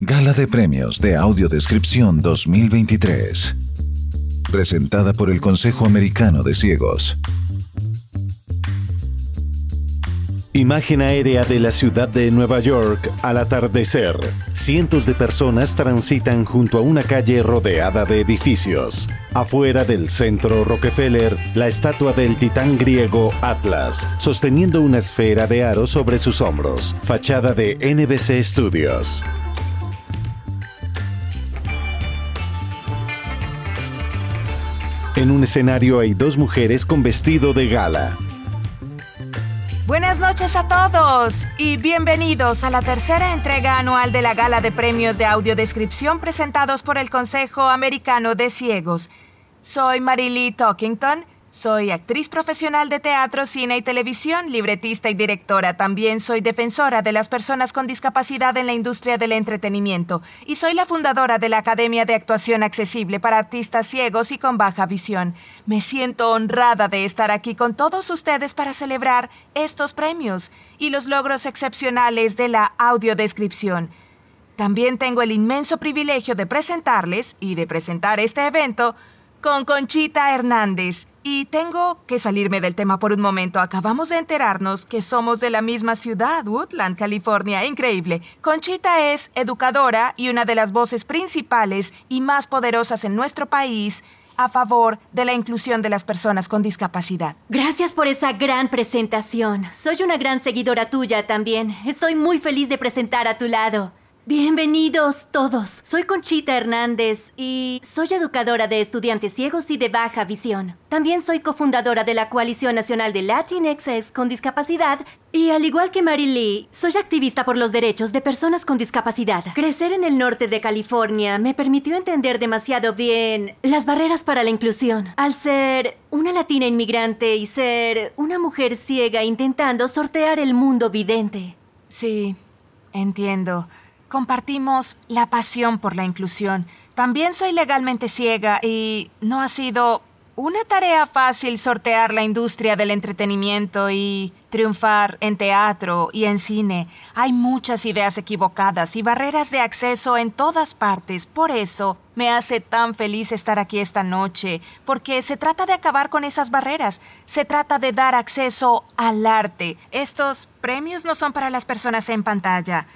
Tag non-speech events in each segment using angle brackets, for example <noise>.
Gala de Premios de Audiodescripción 2023. Presentada por el Consejo Americano de Ciegos. Imagen aérea de la ciudad de Nueva York al atardecer. Cientos de personas transitan junto a una calle rodeada de edificios. Afuera del centro Rockefeller, la estatua del titán griego Atlas, sosteniendo una esfera de aro sobre sus hombros. Fachada de NBC Studios. En un escenario hay dos mujeres con vestido de gala. Buenas noches a todos y bienvenidos a la tercera entrega anual de la Gala de Premios de Audiodescripción presentados por el Consejo Americano de Ciegos. Soy Marily Talkington soy actriz profesional de teatro, cine y televisión, libretista y directora. También soy defensora de las personas con discapacidad en la industria del entretenimiento. Y soy la fundadora de la Academia de Actuación Accesible para Artistas Ciegos y con Baja Visión. Me siento honrada de estar aquí con todos ustedes para celebrar estos premios y los logros excepcionales de la audiodescripción. También tengo el inmenso privilegio de presentarles y de presentar este evento con Conchita Hernández y tengo que salirme del tema por un momento. Acabamos de enterarnos que somos de la misma ciudad, Woodland, California. Increíble. Conchita es educadora y una de las voces principales y más poderosas en nuestro país a favor de la inclusión de las personas con discapacidad. Gracias por esa gran presentación. Soy una gran seguidora tuya también. Estoy muy feliz de presentar a tu lado. Bienvenidos todos. Soy Conchita Hernández y soy educadora de estudiantes ciegos y de baja visión. También soy cofundadora de la Coalición Nacional de Latinxes con Discapacidad y al igual que Mary Lee, soy activista por los derechos de personas con discapacidad. Crecer en el norte de California me permitió entender demasiado bien las barreras para la inclusión. Al ser una latina inmigrante y ser una mujer ciega intentando sortear el mundo vidente. Sí, entiendo. Compartimos la pasión por la inclusión. También soy legalmente ciega y no ha sido una tarea fácil sortear la industria del entretenimiento y triunfar en teatro y en cine. Hay muchas ideas equivocadas y barreras de acceso en todas partes. Por eso me hace tan feliz estar aquí esta noche, porque se trata de acabar con esas barreras. Se trata de dar acceso al arte. Estos premios no son para las personas en pantalla.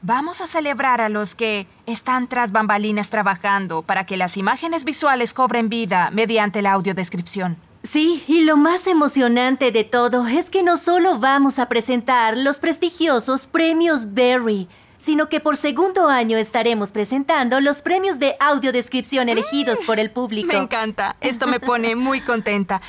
Vamos a celebrar a los que están tras bambalinas trabajando para que las imágenes visuales cobren vida mediante la audiodescripción. Sí, y lo más emocionante de todo es que no solo vamos a presentar los prestigiosos premios Berry, sino que por segundo año estaremos presentando los premios de audiodescripción elegidos por el público. Me encanta, esto me pone muy contenta.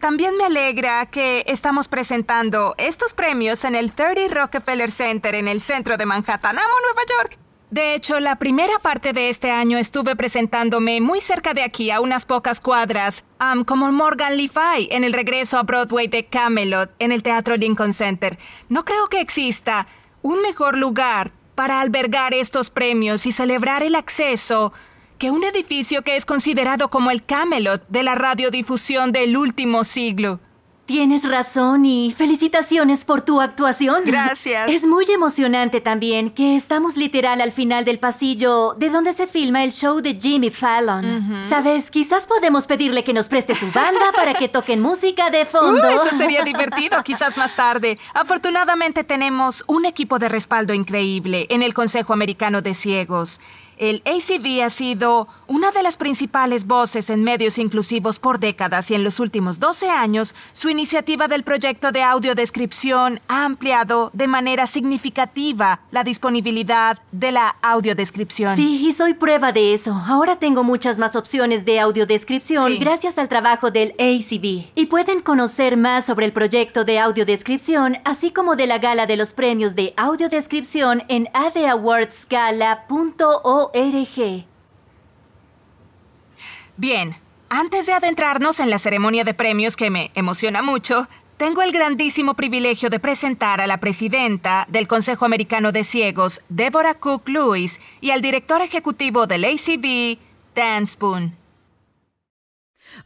también me alegra que estamos presentando estos premios en el 30 Rockefeller Center en el centro de Manhattan. ¡Amo Nueva York! De hecho, la primera parte de este año estuve presentándome muy cerca de aquí, a unas pocas cuadras, como Morgan Le Fay, en el regreso a Broadway de Camelot, en el Teatro Lincoln Center. No creo que exista un mejor lugar para albergar estos premios y celebrar el acceso que un edificio que es considerado como el Camelot de la radiodifusión del último siglo. Tienes razón y felicitaciones por tu actuación. Gracias. Es muy emocionante también que estamos literal al final del pasillo de donde se filma el show de Jimmy Fallon. Sabes, quizás podemos pedirle que nos preste su banda <laughs> para que toquen música de fondo. Uh, eso sería divertido, quizás más tarde. Afortunadamente tenemos un equipo de respaldo increíble en el Consejo Americano de Ciegos. El ACV ha sido una de las principales voces en medios inclusivos por décadas y en los últimos 12 años su iniciativa del proyecto de audiodescripción ha ampliado de manera significativa la disponibilidad de la audiodescripción. Sí, y soy prueba de eso. Ahora tengo muchas más opciones de audiodescripción gracias al trabajo del ACV. Y pueden conocer más sobre el proyecto de audiodescripción, así como de la gala de los premios de audiodescripción en Bien, antes de adentrarnos en la ceremonia de premios que me emociona mucho, tengo el grandísimo privilegio de presentar a la presidenta del Consejo Americano de Ciegos, Deborah Cook Lewis, y al director ejecutivo del ACB, Dan Spoon.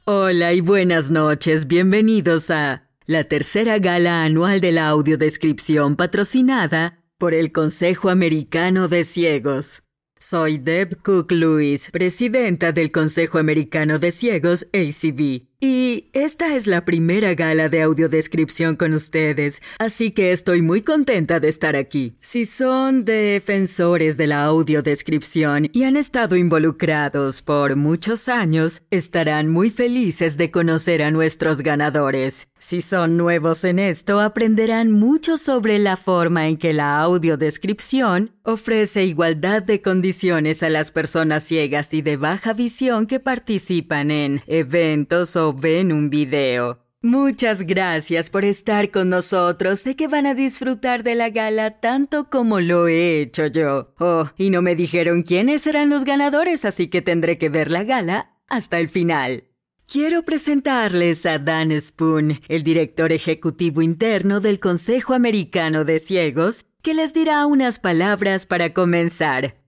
Hola y buenas noches. Bienvenidos a la tercera gala anual de la audiodescripción patrocinada por el Consejo Americano de Ciegos. Soy Deb Cook Lewis, presidenta del Consejo Americano de Ciegos, ACB. Y esta es la primera gala de audiodescripción con ustedes, así que estoy muy contenta de estar aquí. Si son defensores de la audiodescripción y han estado involucrados por muchos años, estarán muy felices de conocer a nuestros ganadores. Si son nuevos en esto, aprenderán mucho sobre la forma en que la audiodescripción ofrece igualdad de condiciones a las personas ciegas y de baja visión que participan en eventos o ven un video. Muchas gracias por estar con nosotros. Sé que van a disfrutar de la gala tanto como lo he hecho yo. Oh, y no me dijeron quiénes serán los ganadores, así que tendré que ver la gala hasta el final. Quiero presentarles a Dan Spoon, el director ejecutivo interno del Consejo Americano de Ciegos, que les dirá unas palabras para comenzar.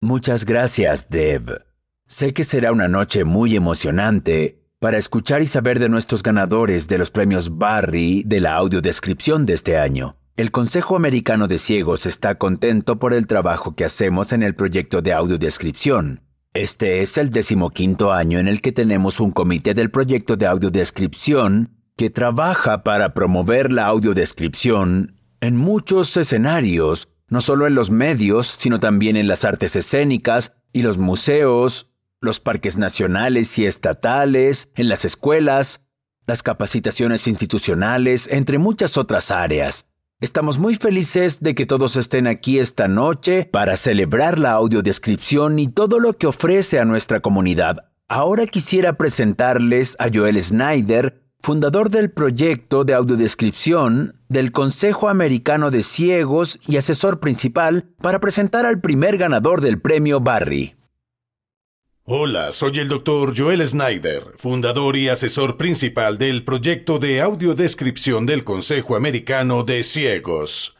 Muchas gracias, Deb. Sé que será una noche muy emocionante para escuchar y saber de nuestros ganadores de los premios Barry de la audiodescripción de este año. El Consejo Americano de Ciegos está contento por el trabajo que hacemos en el proyecto de audiodescripción. Este es el decimoquinto año en el que tenemos un comité del proyecto de audiodescripción que trabaja para promover la audiodescripción en muchos escenarios, no solo en los medios, sino también en las artes escénicas y los museos, los parques nacionales y estatales, en las escuelas, las capacitaciones institucionales, entre muchas otras áreas. Estamos muy felices de que todos estén aquí esta noche para celebrar la audiodescripción y todo lo que ofrece a nuestra comunidad. Ahora quisiera presentarles a Joel Snyder, fundador del proyecto de audiodescripción del Consejo Americano de Ciegos y asesor principal para presentar al primer ganador del premio Barry. Hola, soy el Dr. Joel Snyder, fundador y asesor principal del proyecto de audiodescripción del Consejo Americano de Ciegos.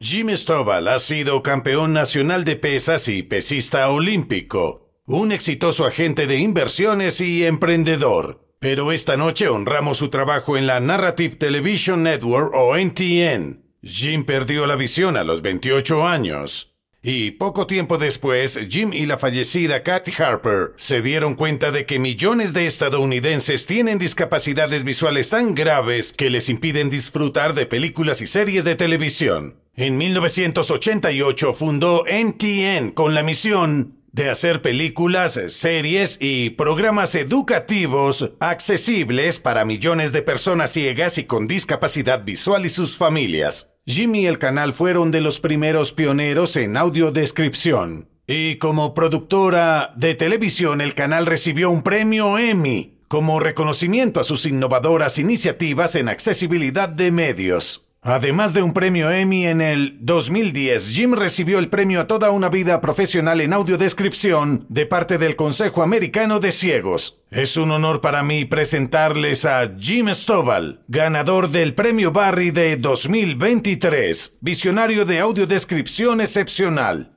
Jim Stovall ha sido campeón nacional de pesas y pesista olímpico, un exitoso agente de inversiones y emprendedor. Pero esta noche honramos su trabajo en la Narrative Television Network o NTN. Jim perdió la visión a los 28 años. Y poco tiempo después, Jim y la fallecida Kathy Harper se dieron cuenta de que millones de estadounidenses tienen discapacidades visuales tan graves que les impiden disfrutar de películas y series de televisión. En 1988 fundó NTN con la misión de hacer películas, series y programas educativos accesibles para millones de personas ciegas y con discapacidad visual y sus familias. Jimmy y el canal fueron de los primeros pioneros en audiodescripción. Y como productora de televisión, el canal recibió un premio Emmy como reconocimiento a sus innovadoras iniciativas en accesibilidad de medios. Además de un premio Emmy en el 2010, Jim recibió el premio a toda una vida profesional en audiodescripción de parte del Consejo Americano de Ciegos. Es un honor para mí presentarles a Jim Stovall, ganador del premio Barry de 2023, visionario de audiodescripción excepcional.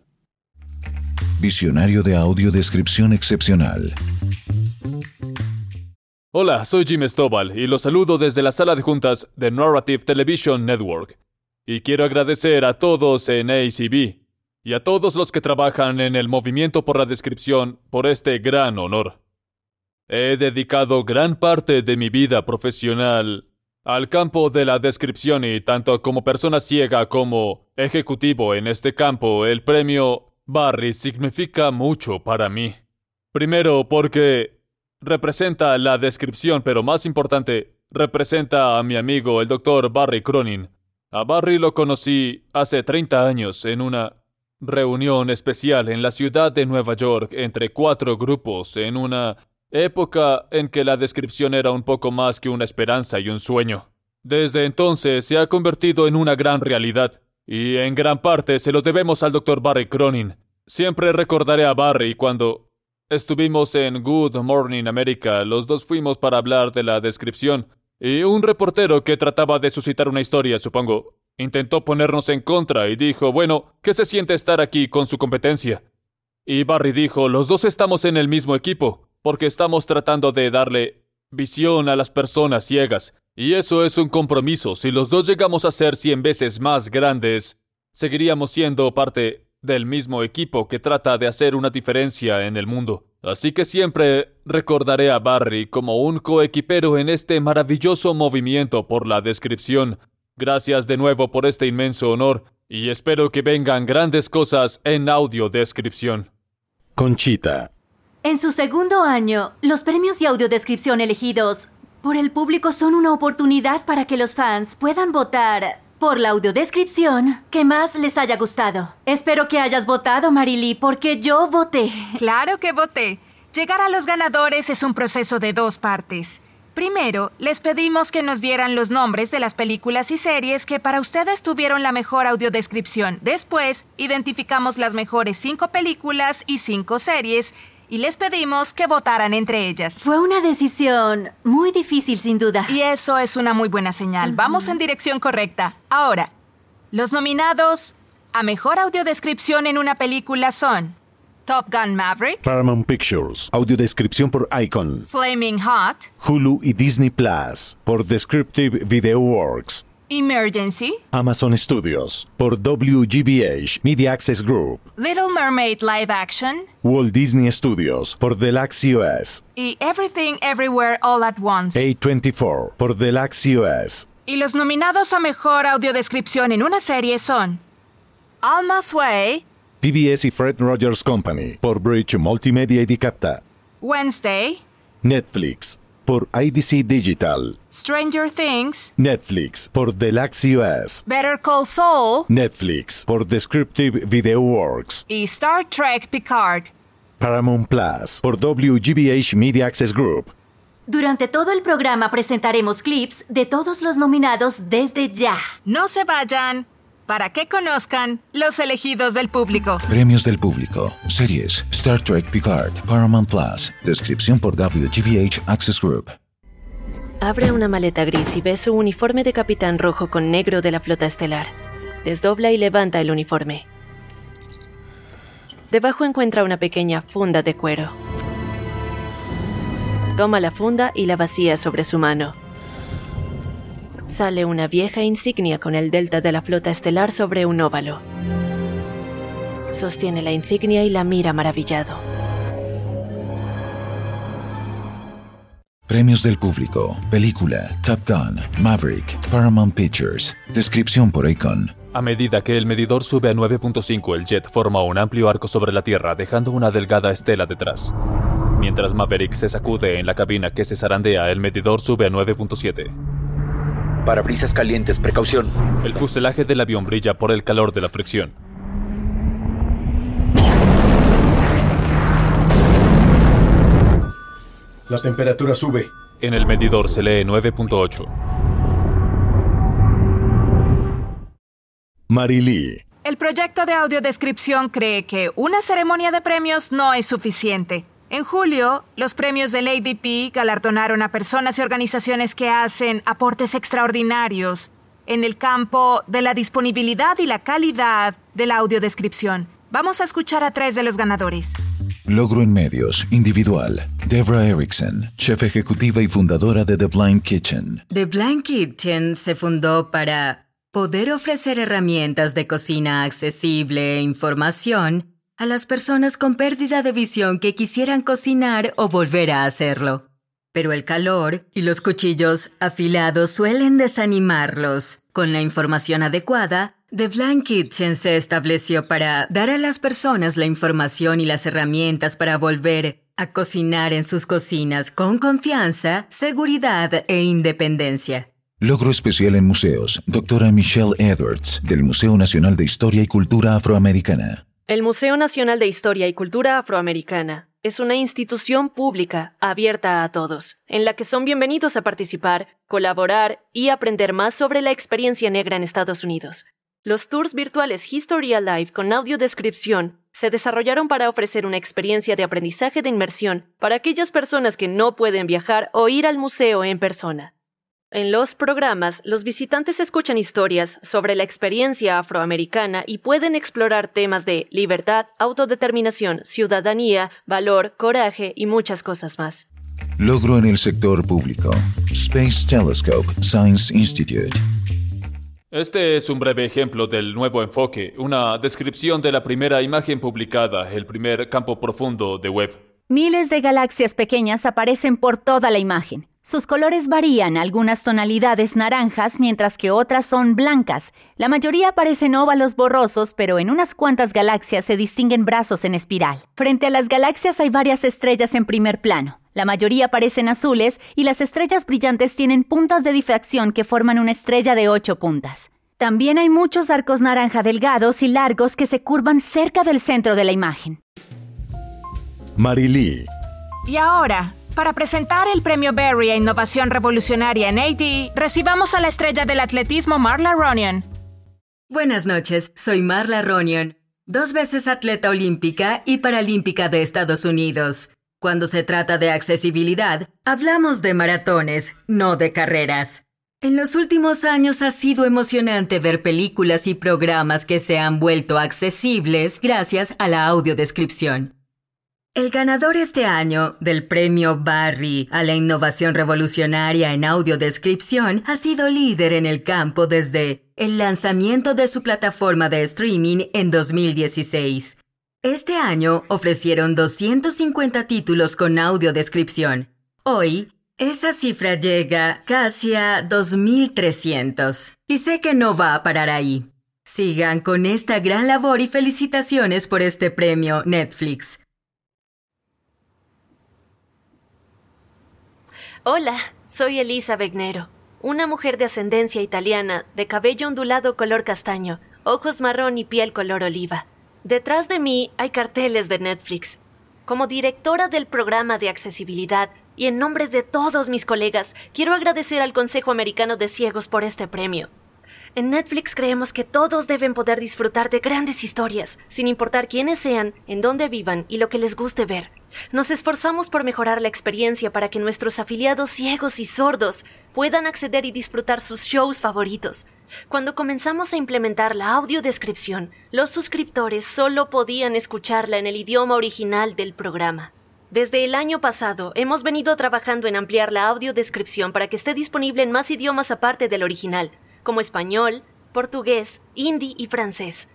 Visionario de audiodescripción excepcional. Hola, soy Jim Stovall y los saludo desde la sala de juntas de Narrative Television Network. Y quiero agradecer a todos en ACB y a todos los que trabajan en el movimiento por la descripción por este gran honor. He dedicado gran parte de mi vida profesional al campo de la descripción y tanto como persona ciega como ejecutivo en este campo, el premio Barry significa mucho para mí. Primero porque representa la descripción, pero más importante, representa a mi amigo el doctor Barry Cronin. A Barry lo conocí hace 30 años en una reunión especial en la ciudad de Nueva York entre cuatro grupos en una época en que la descripción era un poco más que una esperanza y un sueño. Desde entonces se ha convertido en una gran realidad, y en gran parte se lo debemos al doctor Barry Cronin. Siempre recordaré a Barry cuando Estuvimos en Good Morning America, los dos fuimos para hablar de la descripción, y un reportero que trataba de suscitar una historia, supongo, intentó ponernos en contra y dijo, bueno, ¿qué se siente estar aquí con su competencia? Y Barry dijo, los dos estamos en el mismo equipo, porque estamos tratando de darle visión a las personas ciegas, y eso es un compromiso. Si los dos llegamos a ser cien veces más grandes, seguiríamos siendo parte del mismo equipo que trata de hacer una diferencia en el mundo. Así que siempre recordaré a Barry como un coequipero en este maravilloso movimiento por la descripción. Gracias de nuevo por este inmenso honor y espero que vengan grandes cosas en audiodescripción. Conchita. En su segundo año, los premios de audiodescripción elegidos por el público son una oportunidad para que los fans puedan votar por la audiodescripción que más les haya gustado. Espero que hayas votado, Marily, porque yo voté. Claro que voté. Llegar a los ganadores es un proceso de dos partes. Primero, les pedimos que nos dieran los nombres de las películas y series que para ustedes tuvieron la mejor audiodescripción. Después, identificamos las mejores cinco películas y cinco series y les pedimos que votaran entre ellas. Fue una decisión muy difícil, sin duda. Y eso es una muy buena señal. Vamos en dirección correcta. Ahora, los nominados a mejor audiodescripción en una película son Top Gun Maverick, Paramount Pictures. Audiodescripción por Icon. Flaming Hot, Hulu y Disney Plus. Por Descriptive Video Works. Emergency, Amazon Studios. Por WGBH Media Access Group. Little Mermaid Live Action Walt Disney Studios. Por Deluxe US. y Everything Everywhere All at Once. A24. Por Deluxe US. Y los nominados a mejor audiodescripción en una serie son Alma's Way, PBS y Fred Rogers Company. Por Bridge Multimedia y Dicapta. Wednesday, Netflix. Por IDC Digital. Stranger Things, Netflix. Por Deluxe US. Better Call Saul Netflix. Por Descriptive Video Works. y Star Trek Picard. Paramount Plus. Por WGBH Media Access Group. Durante todo el programa presentaremos clips de todos los nominados desde ya. No se vayan para que conozcan los elegidos del público. Premios del público. Series. Star Trek Picard. Paramount Plus. Descripción por WGBH Access Group. Abre una maleta gris y ve su uniforme de capitán rojo con negro de la flota estelar. Desdobla y levanta el uniforme. Debajo encuentra una pequeña funda de cuero. Toma la funda y la vacía sobre su mano. Sale una vieja insignia con el delta de la flota estelar sobre un óvalo. Sostiene la insignia y la mira maravillado. Premios del público. Película. Top Gun. Maverick. Paramount Pictures. Descripción por Icon. A medida que el medidor sube a 9.5, el jet forma un amplio arco sobre la Tierra, dejando una delgada estela detrás. Mientras Maverick se sacude en la cabina que se zarandea, el medidor sube a 9.7. Parabrisas calientes, precaución. El fuselaje del avión brilla por el calor de la fricción. La temperatura sube. En el medidor se lee 9.8. Marily. El proyecto de audiodescripción cree que una ceremonia de premios no es suficiente. En julio, los premios del ADP galardonaron a personas y organizaciones que hacen aportes extraordinarios en el campo de la disponibilidad y la calidad de la audiodescripción. Vamos a escuchar a tres de los ganadores. Logro en medios. Individual. Debra Erickson. Chef ejecutiva y fundadora de The Blind Kitchen. The Blind Kitchen se fundó para poder ofrecer herramientas de cocina accesible e información a las personas con pérdida de visión que quisieran cocinar o volver a hacerlo. Pero el calor y los cuchillos afilados suelen desanimarlos. Con la información adecuada, The Blind Kitchen se estableció para dar a las personas la información y las herramientas para volver a cocinar en sus cocinas con confianza, seguridad e independencia. Logro especial en museos. Doctora Michelle Edwards, del Museo Nacional de Historia y Cultura Afroamericana. El Museo Nacional de Historia y Cultura Afroamericana es una institución pública abierta a todos, en la que son bienvenidos a participar, colaborar y aprender más sobre la experiencia negra en Estados Unidos. Los tours virtuales History Alive con audiodescripción se desarrollaron para ofrecer una experiencia de aprendizaje de inmersión para aquellas personas que no pueden viajar o ir al museo en persona. En los programas, los visitantes escuchan historias sobre la experiencia afroamericana y pueden explorar temas de libertad, autodeterminación, ciudadanía, valor, coraje y muchas cosas más. Logro en el sector público. Space Telescope Science Institute. Este es un breve ejemplo del nuevo enfoque, una descripción de la primera imagen publicada, el primer campo profundo de web. Miles de galaxias pequeñas aparecen por toda la imagen. Sus colores varían, algunas tonalidades naranjas, mientras que otras son blancas. La mayoría parecen óvalos borrosos, pero en unas cuantas galaxias se distinguen brazos en espiral. Frente a las galaxias hay varias estrellas en primer plano. La mayoría parecen azules y las estrellas brillantes tienen puntas de difracción que forman una estrella de ocho puntas. También hay muchos arcos naranja delgados y largos que se curvan cerca del centro de la imagen. Marilí. Y ahora, para presentar el premio Berry a Innovación Revolucionaria en AD, recibamos a la estrella del atletismo Marla Ronion. Buenas noches, soy Marla Ronion, dos veces atleta olímpica y paralímpica de Estados Unidos. Cuando se trata de accesibilidad, hablamos de maratones, no de carreras. En los últimos años ha sido emocionante ver películas y programas que se han vuelto accesibles gracias a la audiodescripción. El ganador este año del premio Barry a la innovación revolucionaria en audiodescripción ha sido líder en el campo desde el lanzamiento de su plataforma de streaming en 2016. Este año ofrecieron 250 títulos con audiodescripción. Hoy, esa cifra llega casi a 2.300. Y sé que no va a parar ahí. Sigan con esta gran labor y felicitaciones por este premio Netflix. Hola, soy Elisa Begnero, una mujer de ascendencia italiana, de cabello ondulado color castaño, ojos marrón y piel color oliva. Detrás de mí hay carteles de Netflix. Como directora del programa de accesibilidad y en nombre de todos mis colegas, quiero agradecer al Consejo Americano de Ciegos por este premio. En Netflix creemos que todos deben poder disfrutar de grandes historias, sin importar quiénes sean, en dónde vivan y lo que les guste ver. Nos esforzamos por mejorar la experiencia para que nuestros afiliados ciegos y sordos puedan acceder y disfrutar sus shows favoritos. Cuando comenzamos a implementar la audiodescripción, los suscriptores solo podían escucharla en el idioma original del programa. Desde el año pasado hemos venido trabajando en ampliar la audiodescripción para que esté disponible en más idiomas aparte del original, como español, portugués, hindi y francés.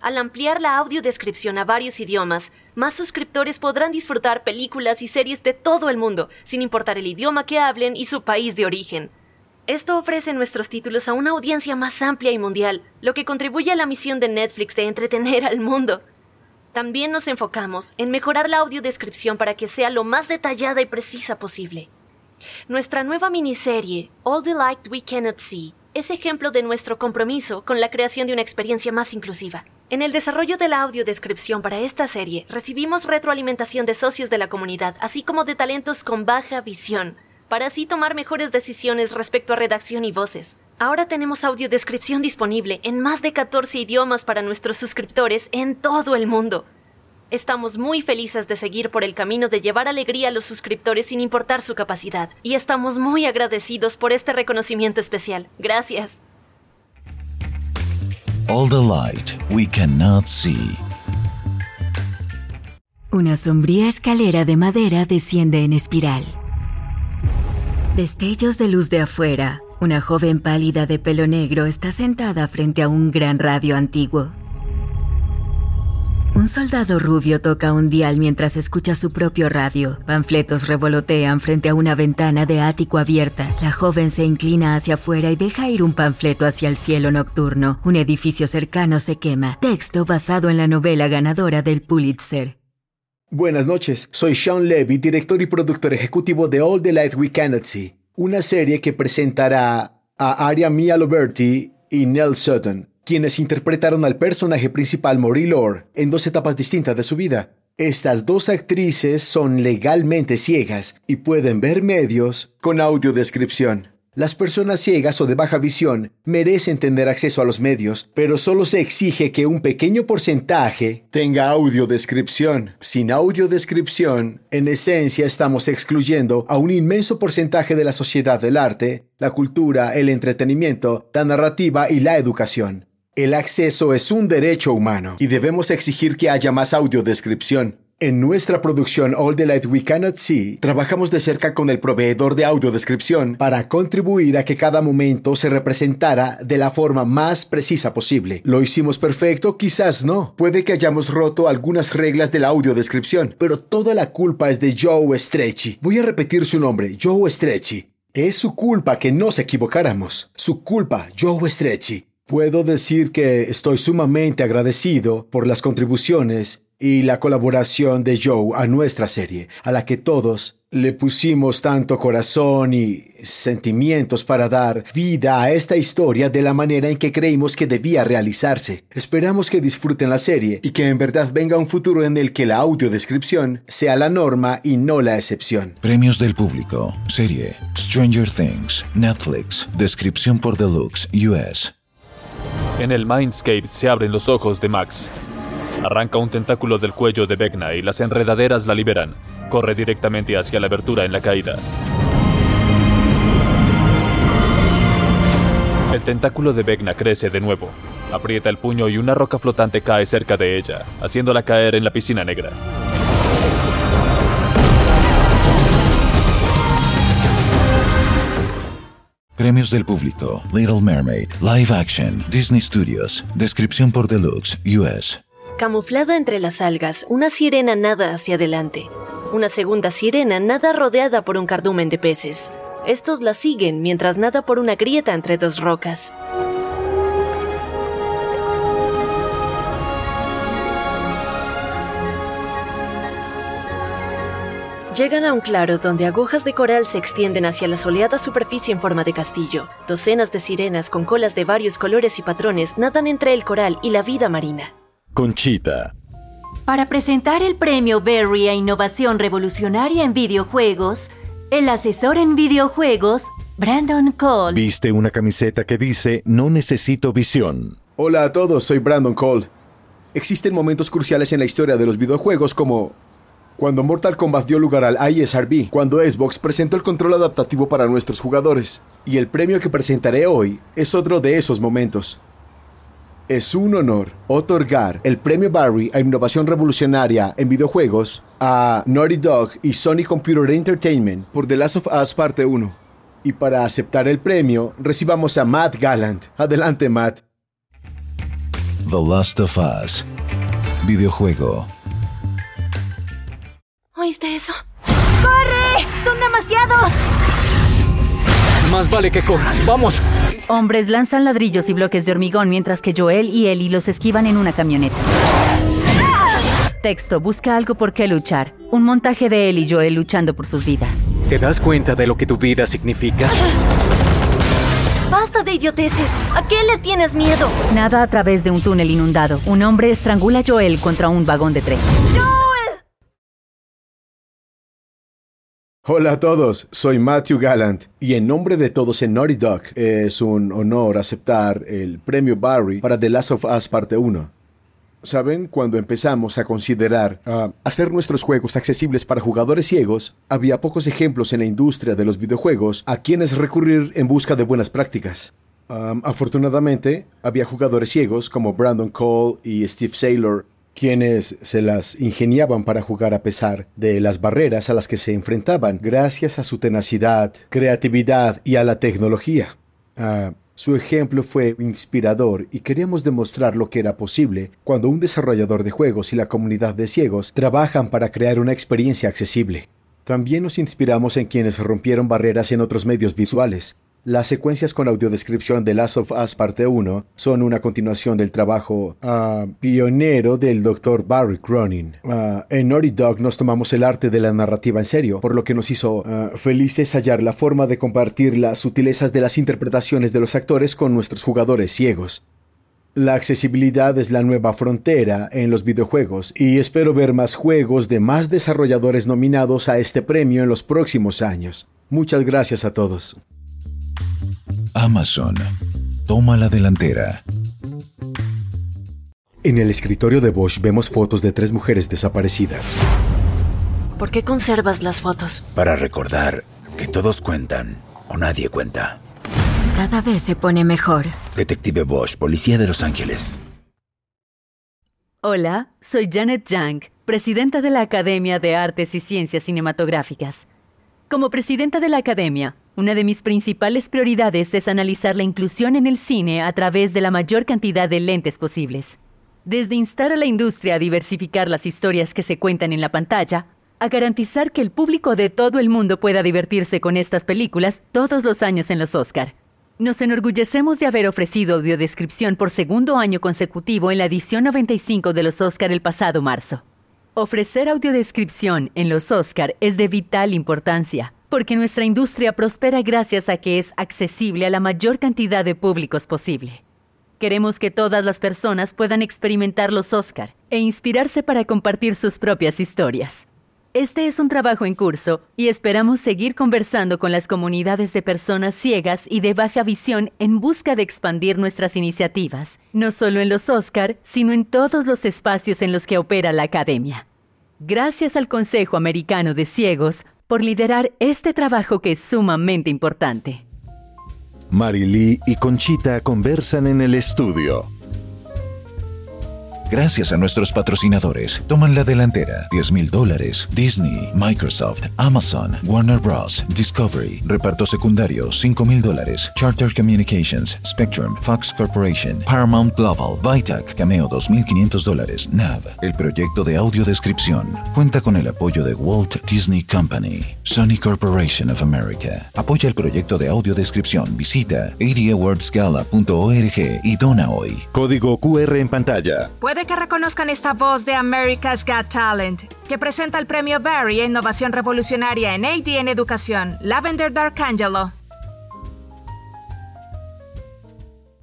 Al ampliar la audiodescripción a varios idiomas, más suscriptores podrán disfrutar películas y series de todo el mundo, sin importar el idioma que hablen y su país de origen. Esto ofrece nuestros títulos a una audiencia más amplia y mundial, lo que contribuye a la misión de Netflix de entretener al mundo. También nos enfocamos en mejorar la audiodescripción para que sea lo más detallada y precisa posible. Nuestra nueva miniserie, All the Light We Cannot See, es ejemplo de nuestro compromiso con la creación de una experiencia más inclusiva. En el desarrollo de la audiodescripción para esta serie, recibimos retroalimentación de socios de la comunidad, así como de talentos con baja visión, para así tomar mejores decisiones respecto a redacción y voces. Ahora tenemos audiodescripción disponible en más de 14 idiomas para nuestros suscriptores en todo el mundo. Estamos muy felices de seguir por el camino de llevar alegría a los suscriptores sin importar su capacidad, y estamos muy agradecidos por este reconocimiento especial. Gracias. All the light we cannot see. Una sombría escalera de madera desciende en espiral. Destellos de luz de afuera. Una joven pálida de pelo negro está sentada frente a un gran radio antiguo. Un soldado rubio toca un dial mientras escucha su propio radio. Panfletos revolotean frente a una ventana de ático abierta. La joven se inclina hacia afuera y deja ir un panfleto hacia el cielo nocturno. Un edificio cercano se quema. Texto basado en la novela ganadora del Pulitzer. Buenas noches, soy Sean Levy, director y productor ejecutivo de All the Light We Cannot See, una serie que presentará a Aria Mia Loberti y Nell Sutton, quienes interpretaron al personaje principal Marie Lore en dos etapas distintas de su vida. Estas dos actrices son legalmente ciegas y pueden ver medios con audiodescripción. Las personas ciegas o de baja visión merecen tener acceso a los medios, pero solo se exige que un pequeño porcentaje tenga audiodescripción. Sin audiodescripción, en esencia estamos excluyendo a un inmenso porcentaje de la sociedad del arte, la cultura, el entretenimiento, la narrativa y la educación. El acceso es un derecho humano y debemos exigir que haya más audiodescripción. En nuestra producción All the Light We Cannot See, trabajamos de cerca con el proveedor de audiodescripción para contribuir a que cada momento se representara de la forma más precisa posible. ¿Lo hicimos perfecto? Quizás no. Puede que hayamos roto algunas reglas de la audiodescripción, pero toda la culpa es de Joe Stretchy. Voy a repetir su nombre, Joe Stretchy. Es su culpa que nos equivocáramos. Su culpa, Joe Stretchy. Puedo decir que estoy sumamente agradecido por las contribuciones y la colaboración de Joe a nuestra serie, a la que todos le pusimos tanto corazón y sentimientos para dar vida a esta historia de la manera en que creímos que debía realizarse. Esperamos que disfruten la serie y que en verdad venga un futuro en el que la audiodescripción sea la norma y no la excepción. Premios del público. Serie. Stranger Things. Netflix. Descripción por Deluxe. US. En el Mindscape se abren los ojos de Max. Arranca un tentáculo del cuello de Vecna y las enredaderas la liberan. Corre directamente hacia la abertura en la caída. El tentáculo de Vecna crece de nuevo. Aprieta el puño y una roca flotante cae cerca de ella, haciéndola caer en la piscina negra. Premios del público. Little Mermaid. Live Action. Disney Studios. Descripción por Deluxe. US. Camuflada entre las algas, una sirena nada hacia adelante. Una segunda sirena nada rodeada por un cardumen de peces. Estos la siguen mientras nada por una grieta entre dos rocas. Llegan a un claro donde agujas de coral se extienden hacia la soleada superficie en forma de castillo. Docenas de sirenas con colas de varios colores y patrones nadan entre el coral y la vida marina. Conchita. Para presentar el premio Berry a Innovación Revolucionaria en Videojuegos, el asesor en videojuegos, Brandon Cole. Viste una camiseta que dice No necesito visión. Hola a todos, soy Brandon Cole. Existen momentos cruciales en la historia de los videojuegos como cuando Mortal Kombat dio lugar al ISRB, cuando Xbox presentó el control adaptativo para nuestros jugadores. Y el premio que presentaré hoy es otro de esos momentos. Es un honor otorgar el premio Barry a innovación revolucionaria en videojuegos a Naughty Dog y Sony Computer Entertainment por The Last of Us Parte 1. Y para aceptar el premio, recibamos a Matt Gallant. Adelante, Matt. The Last of Us. Videojuego. ¿Oíste eso? ¡Corre! ¡Son demasiados! Más vale que corras. ¡Vamos! Hombres lanzan ladrillos y bloques de hormigón mientras que Joel y Ellie los esquivan en una camioneta. Texto, busca algo por qué luchar. Un montaje de Ellie y Joel luchando por sus vidas. ¿Te das cuenta de lo que tu vida significa? ¡Basta de idioteces! ¿A qué le tienes miedo? Nada a través de un túnel inundado. Un hombre estrangula a Joel contra un vagón de tren. Hola a todos, soy Matthew Gallant y en nombre de todos en Naughty Dog es un honor aceptar el premio Barry para The Last of Us Parte 1. Saben, cuando empezamos a considerar hacer nuestros juegos accesibles para jugadores ciegos, había pocos ejemplos en la industria de los videojuegos a quienes recurrir en busca de buenas prácticas. Am, afortunadamente, había jugadores ciegos como Brandon Cole y Steve Saylor quienes se las ingeniaban para jugar a pesar de las barreras a las que se enfrentaban gracias a su tenacidad, creatividad y a la tecnología. Ah, su ejemplo fue inspirador y queríamos demostrar lo que era posible cuando un desarrollador de juegos y la comunidad de ciegos trabajan para crear una experiencia accesible. También nos inspiramos en quienes rompieron barreras en otros medios visuales, las secuencias con audiodescripción de Last of Us Parte 1 son una continuación del trabajo ah, pionero del Dr. Barry Cronin. Ah, en Naughty Dog nos tomamos el arte de la narrativa en serio, por lo que nos hizo ah, felices hallar la forma de compartir las sutilezas de las interpretaciones de los actores con nuestros jugadores ciegos. La accesibilidad es la nueva frontera en los videojuegos y espero ver más juegos de más desarrolladores nominados a este premio en los próximos años. Muchas gracias a todos. Amazon. Toma la delantera. En el escritorio de Bosch vemos fotos de tres mujeres desaparecidas. ¿Por qué conservas las fotos? Para recordar que todos cuentan o nadie cuenta. Cada vez se pone mejor. Detective Bosch, Policía de Los Ángeles. Hola, soy Janet Young. presidenta de la Academia de Artes y Ciencias Cinematográficas. Como presidenta de la Academia, una de mis principales prioridades es analizar la inclusión en el cine a través de la mayor cantidad de lentes posibles. Desde instar a la industria a diversificar las historias que se cuentan en la pantalla, a garantizar que el público de todo el mundo pueda divertirse con estas películas todos los años en los Oscar. Nos enorgullecemos de haber ofrecido audiodescripción por segundo año consecutivo en la edición 95 de los Oscar el pasado marzo. Ofrecer audiodescripción en los Oscar es de vital importancia, porque nuestra industria prospera gracias a que es accesible a la mayor cantidad de públicos posible. Queremos que todas las personas puedan experimentar los Oscar e inspirarse para compartir sus propias historias. Este es un trabajo en curso y esperamos seguir conversando con las comunidades de personas ciegas y de baja visión en busca de expandir nuestras iniciativas, no solo en los Oscar, sino en todos los espacios en los que opera la Academia. Gracias al Consejo Americano de Ciegos por liderar este trabajo que es sumamente importante. Marilee y Conchita conversan en el estudio. Gracias a nuestros patrocinadores, toman la delantera. 10 mil dólares. Disney, Microsoft, Amazon, Warner Bros., Discovery. Reparto secundario, 5 mil dólares. Charter Communications, Spectrum, Fox Corporation, Paramount Global, Vitac, Cameo 2.500 dólares. NAV. El proyecto de audiodescripción cuenta con el apoyo de Walt Disney Company. Sony Corporation of America. Apoya el proyecto de audiodescripción. Visita 80awardsgala.org y dona hoy. Código QR en pantalla. Puede que reconozcan esta voz de America's Got Talent, que presenta el premio Barry a Innovación Revolucionaria en AD en Educación, Lavender Darkangelo.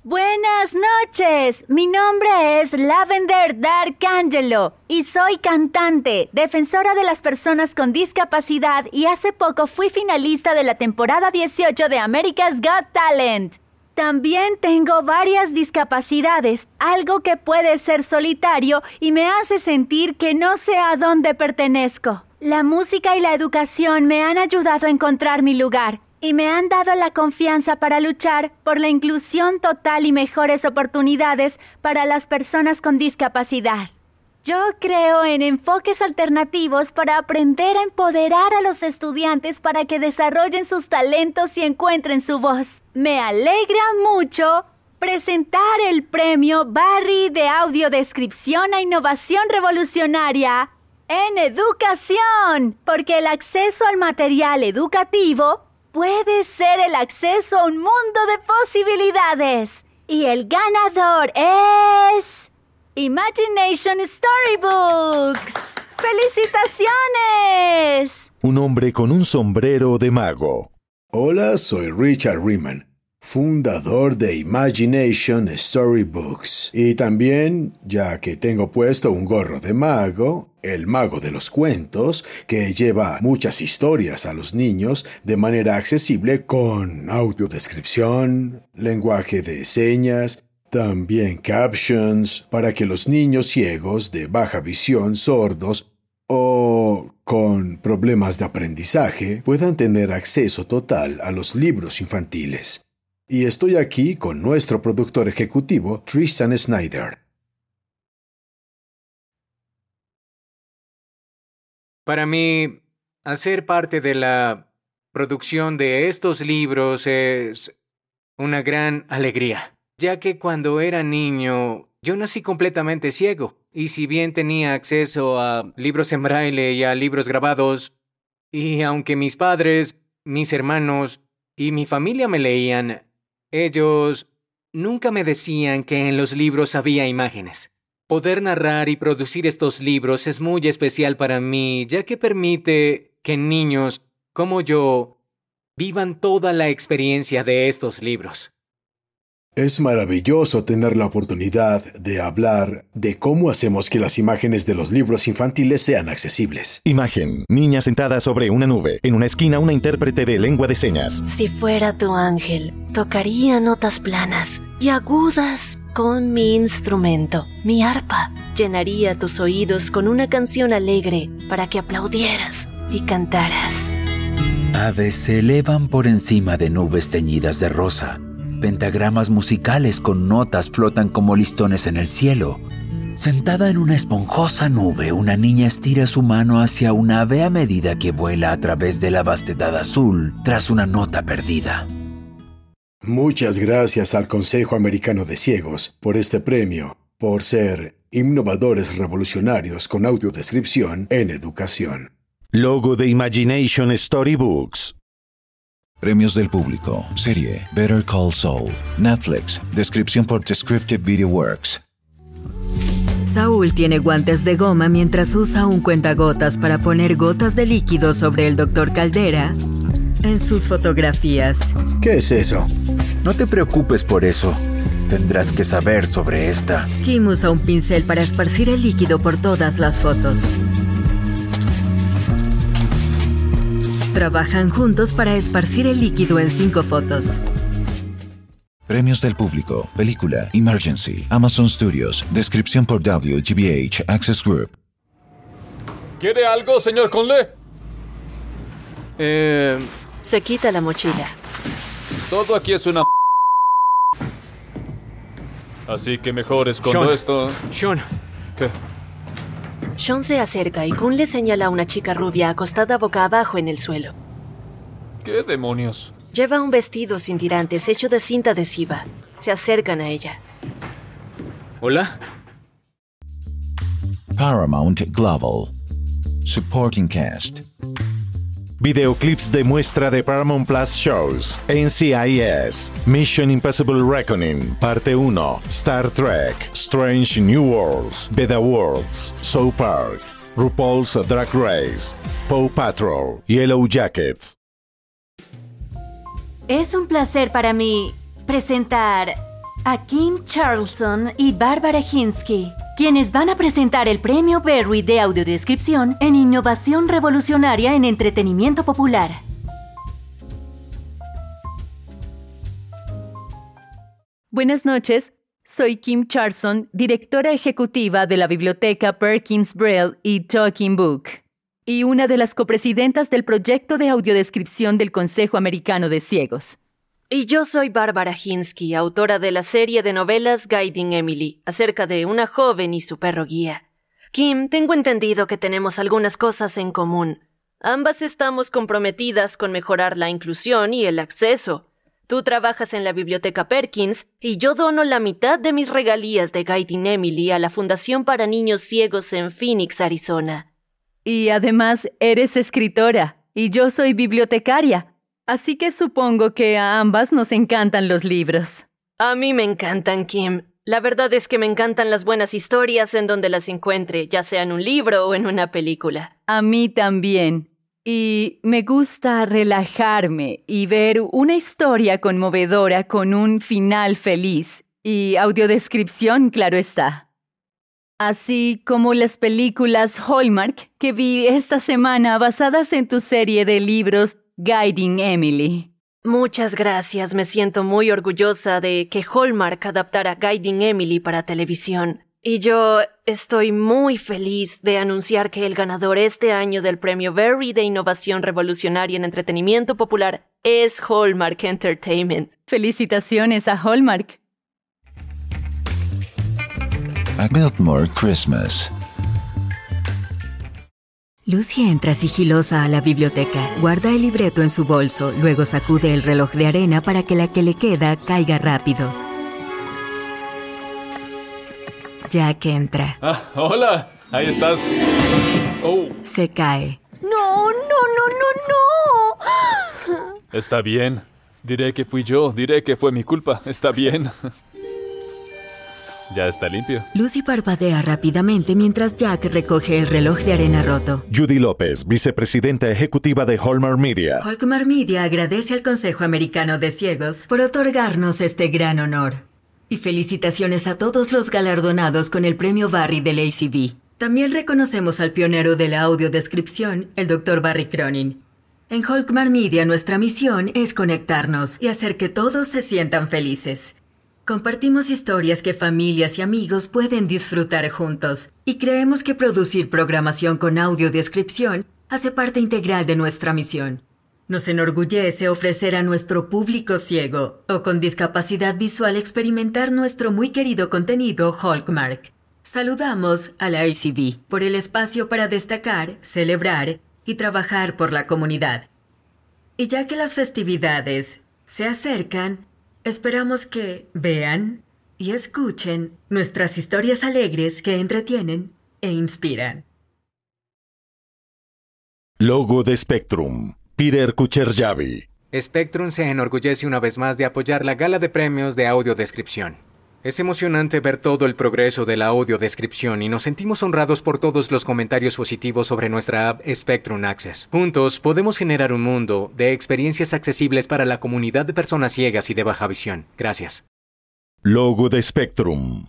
Buenas noches, mi nombre es Lavender Darkangelo y soy cantante, defensora de las personas con discapacidad y hace poco fui finalista de la temporada 18 de America's Got Talent. También tengo varias discapacidades, algo que puede ser solitario y me hace sentir que no sé a dónde pertenezco. La música y la educación me han ayudado a encontrar mi lugar y me han dado la confianza para luchar por la inclusión total y mejores oportunidades para las personas con discapacidad. Yo creo en enfoques alternativos para aprender a empoderar a los estudiantes para que desarrollen sus talentos y encuentren su voz. Me alegra mucho presentar el premio Barry de audiodescripción a innovación revolucionaria en educación, porque el acceso al material educativo puede ser el acceso a un mundo de posibilidades. Y el ganador es... Imagination Storybooks. ¡Felicitaciones! Un hombre con un sombrero de mago. Hola, soy Richard Riemann, fundador de Imagination Storybooks. Y también, ya que tengo puesto un gorro de mago, el mago de los cuentos, que lleva muchas historias a los niños de manera accesible con audiodescripción, lenguaje de señas, también captions para que los niños ciegos de baja visión, sordos o con problemas de aprendizaje puedan tener acceso total a los libros infantiles. Y estoy aquí con nuestro productor ejecutivo, Tristan Snyder. Para mí, hacer parte de la producción de estos libros es una gran alegría ya que cuando era niño yo nací completamente ciego, y si bien tenía acceso a libros en braille y a libros grabados, y aunque mis padres, mis hermanos y mi familia me leían, ellos nunca me decían que en los libros había imágenes. Poder narrar y producir estos libros es muy especial para mí, ya que permite que niños como yo vivan toda la experiencia de estos libros. Es maravilloso tener la oportunidad de hablar de cómo hacemos que las imágenes de los libros infantiles sean accesibles. Imagen. Niña sentada sobre una nube. En una esquina una intérprete de lengua de señas. Si fuera tu ángel, tocaría notas planas y agudas con mi instrumento, mi arpa. Llenaría tus oídos con una canción alegre para que aplaudieras y cantaras. Aves se elevan por encima de nubes teñidas de rosa Pentagramas musicales con notas flotan como listones en el cielo. Sentada en una esponjosa nube, una niña estira su mano hacia un ave a medida que vuela a través de la vastedad azul tras una nota perdida. Muchas gracias al Consejo Americano de Ciegos por este premio, por ser innovadores revolucionarios con audiodescripción en educación. Logo de Imagination Storybooks. Premios del público. Serie Better Call Saul. Netflix. Descripción por Descriptive Video Works. Saúl tiene guantes de goma mientras usa un cuentagotas para poner gotas de líquido sobre el doctor Caldera en sus fotografías. ¿Qué es eso? No te preocupes por eso. Tendrás que saber sobre esta. Kim usa un pincel para esparcir el líquido por todas las fotos. Trabajan juntos para esparcir el líquido en cinco fotos. Premios del público. Película Emergency. Amazon Studios. Descripción por WGBH Access Group. ¿Quiere algo, señor Conley? Eh, Se quita la mochila. Todo aquí es una... Así que mejor escondo Sean. esto. Sean, ¿Qué? Sean se acerca y Kun le señala a una chica rubia acostada boca abajo en el suelo. ¿Qué demonios? Lleva un vestido sin tirantes hecho de cinta adhesiva. Se acercan a ella. hola. Paramount Global. Supporting Cast. Videoclips de muestra de Paramount Plus Shows, NCIS, Mission Impossible Reckoning, Parte 1, Star Trek, Strange New Worlds, Beta Worlds, South Park, RuPaul's Drag Race, Paw Patrol, Yellow Jackets. Es un placer para mí presentar a Kim Charlson y Barbara Hinsky, quienes van a presentar el premio Berry de audiodescripción en innovación revolucionaria en entretenimiento popular. Buenas noches, soy Kim Charlson, directora ejecutiva de la biblioteca Perkins Braille y Talking Book, y una de las copresidentas del proyecto de audiodescripción del Consejo Americano de Ciegos. Y yo soy Bárbara Hinsky, autora de la serie de novelas Guiding Emily, acerca de una joven y su perro guía. Kim, tengo entendido que tenemos algunas cosas en común. Ambas estamos comprometidas con mejorar la inclusión y el acceso. Tú trabajas en la biblioteca Perkins y yo dono la mitad de mis regalías de Guiding Emily a la Fundación para Niños Ciegos en Phoenix, Arizona. Y además eres escritora, y yo soy bibliotecaria, así que supongo que a ambas nos encantan los libros. A mí me encantan, Kim. La verdad es que me encantan las buenas historias en donde las encuentre, ya sea en un libro o en una película. A mí también. Y me gusta relajarme y ver una historia conmovedora con un final feliz. Y audiodescripción, claro está. Así como las películas Hallmark que vi esta semana basadas en tu serie de libros Guiding Emily. Muchas gracias, me siento muy orgullosa de que Hallmark adaptara Guiding Emily para televisión. Y yo estoy muy feliz de anunciar que el ganador este año del premio Berry de Innovación Revolucionaria en Entretenimiento Popular es Hallmark Entertainment. Felicitaciones a Hallmark. A Biltmore Christmas. Lucy entra sigilosa a la biblioteca, guarda el libreto en su bolso, luego sacude el reloj de arena para que la que le queda caiga rápido. Jack entra. Ah, hola. Ahí estás. Oh, Se cae. No, no, no, no, no. está bien. Diré que fui yo, diré que fue mi culpa. Está bien. Ya está limpio. Lucy parpadea rápidamente mientras Jack recoge el reloj de arena roto. Judy López, vicepresidenta ejecutiva de Hallmark Media. Holcomar Media agradece al Consejo Americano de Ciegos por otorgarnos este gran honor. Y felicitaciones a todos los galardonados con el premio Barry del ACB. También reconocemos al pionero de la audiodescripción, el Dr. Barry Cronin. En Holkmar Media nuestra misión es conectarnos y hacer que todos se sientan felices. Compartimos historias que familias y amigos pueden disfrutar juntos y creemos que producir programación con audiodescripción hace parte integral de nuestra misión. Nos enorgullece ofrecer a nuestro público ciego o con discapacidad visual experimentar nuestro muy querido contenido Hallmark. Saludamos a la ACB por el espacio para destacar, celebrar y trabajar por la comunidad. Y ya que las festividades se acercan, esperamos que vean y escuchen nuestras historias alegres que entretienen e inspiran. Logo de Spectrum. Peter Kucherjavi. Spectrum se enorgullece una vez más de apoyar la gala de premios de audiodescripción. Es emocionante ver todo el progreso de la audiodescripción y nos sentimos honrados por todos los comentarios positivos sobre nuestra app Spectrum Access. Juntos podemos generar un mundo de experiencias accesibles para la comunidad de personas ciegas y de baja visión. Gracias. Logo de Spectrum.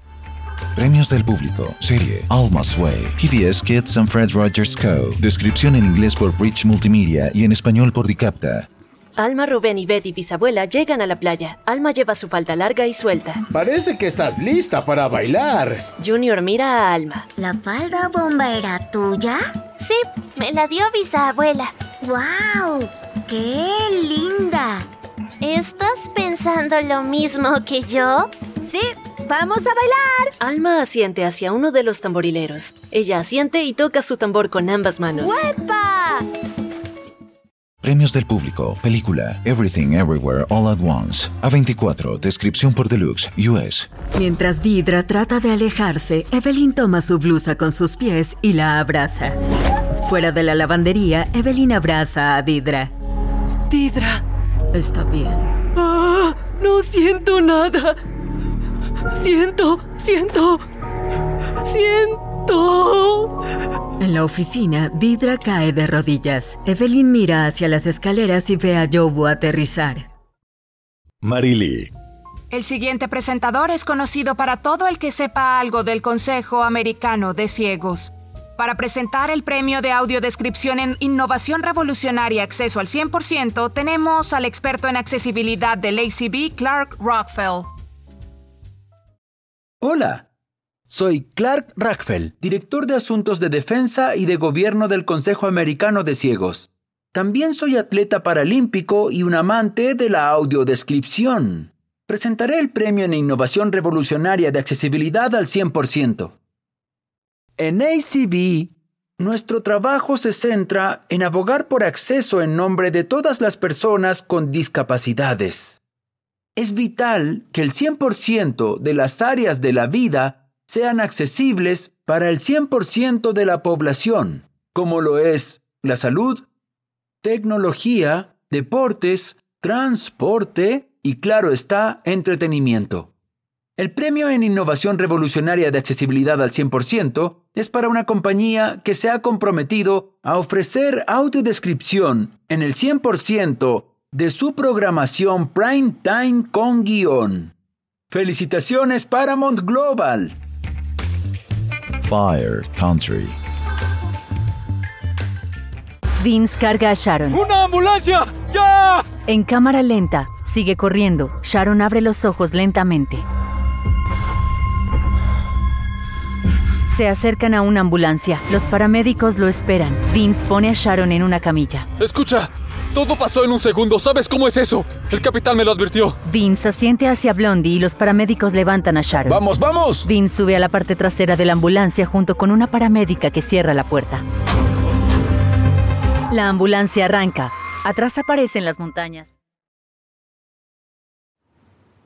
Premios del público. Serie Alma's Way. PBS Kids and Fred Rogers Co. Descripción en inglés por Bridge Multimedia y en español por Dicapta. Alma, Rubén y Betty, bisabuela, llegan a la playa. Alma lleva su falda larga y suelta. Parece que estás lista para bailar. Junior mira a Alma. ¿La falda bomba era tuya? Sí, me la dio bisabuela. ¡Wow! ¡Qué linda! ¿Estás pensando lo mismo que yo? Sí, vamos a bailar. Alma asiente hacia uno de los tamborileros. Ella asiente y toca su tambor con ambas manos. ¡Huepa! Premios del público. Película Everything Everywhere All at Once. A24. Descripción por Deluxe. US. Mientras Didra trata de alejarse, Evelyn toma su blusa con sus pies y la abraza. Fuera de la lavandería, Evelyn abraza a Didra. Didra. Está bien. Ah, no siento nada. Siento, siento, siento. En la oficina, Didra cae de rodillas. Evelyn mira hacia las escaleras y ve a Jobu aterrizar. Marily. El siguiente presentador es conocido para todo el que sepa algo del Consejo Americano de Ciegos. Para presentar el premio de audiodescripción en Innovación Revolucionaria Acceso al 100%, tenemos al experto en accesibilidad del ACB, Clark Rockfell. Hola, soy Clark Rackfell, director de Asuntos de Defensa y de Gobierno del Consejo Americano de Ciegos. También soy atleta paralímpico y un amante de la audiodescripción. Presentaré el premio en Innovación Revolucionaria de Accesibilidad al 100%. En ACB, nuestro trabajo se centra en abogar por acceso en nombre de todas las personas con discapacidades. Es vital que el 100% de las áreas de la vida sean accesibles para el 100% de la población, como lo es la salud, tecnología, deportes, transporte y, claro está, entretenimiento. El premio en Innovación Revolucionaria de Accesibilidad al 100% es para una compañía que se ha comprometido a ofrecer audiodescripción en el 100% de su programación prime time con guion. Felicitaciones Paramount Global. Fire Country. Vince carga a Sharon. ¡Una ambulancia! ¡Ya! En cámara lenta, sigue corriendo. Sharon abre los ojos lentamente. Se acercan a una ambulancia. Los paramédicos lo esperan. Vince pone a Sharon en una camilla. Escucha, todo pasó en un segundo. ¿Sabes cómo es eso? El capitán me lo advirtió. Vince asiente hacia Blondie y los paramédicos levantan a Sharon. ¡Vamos, vamos! Vince sube a la parte trasera de la ambulancia junto con una paramédica que cierra la puerta. La ambulancia arranca. Atrás aparecen las montañas.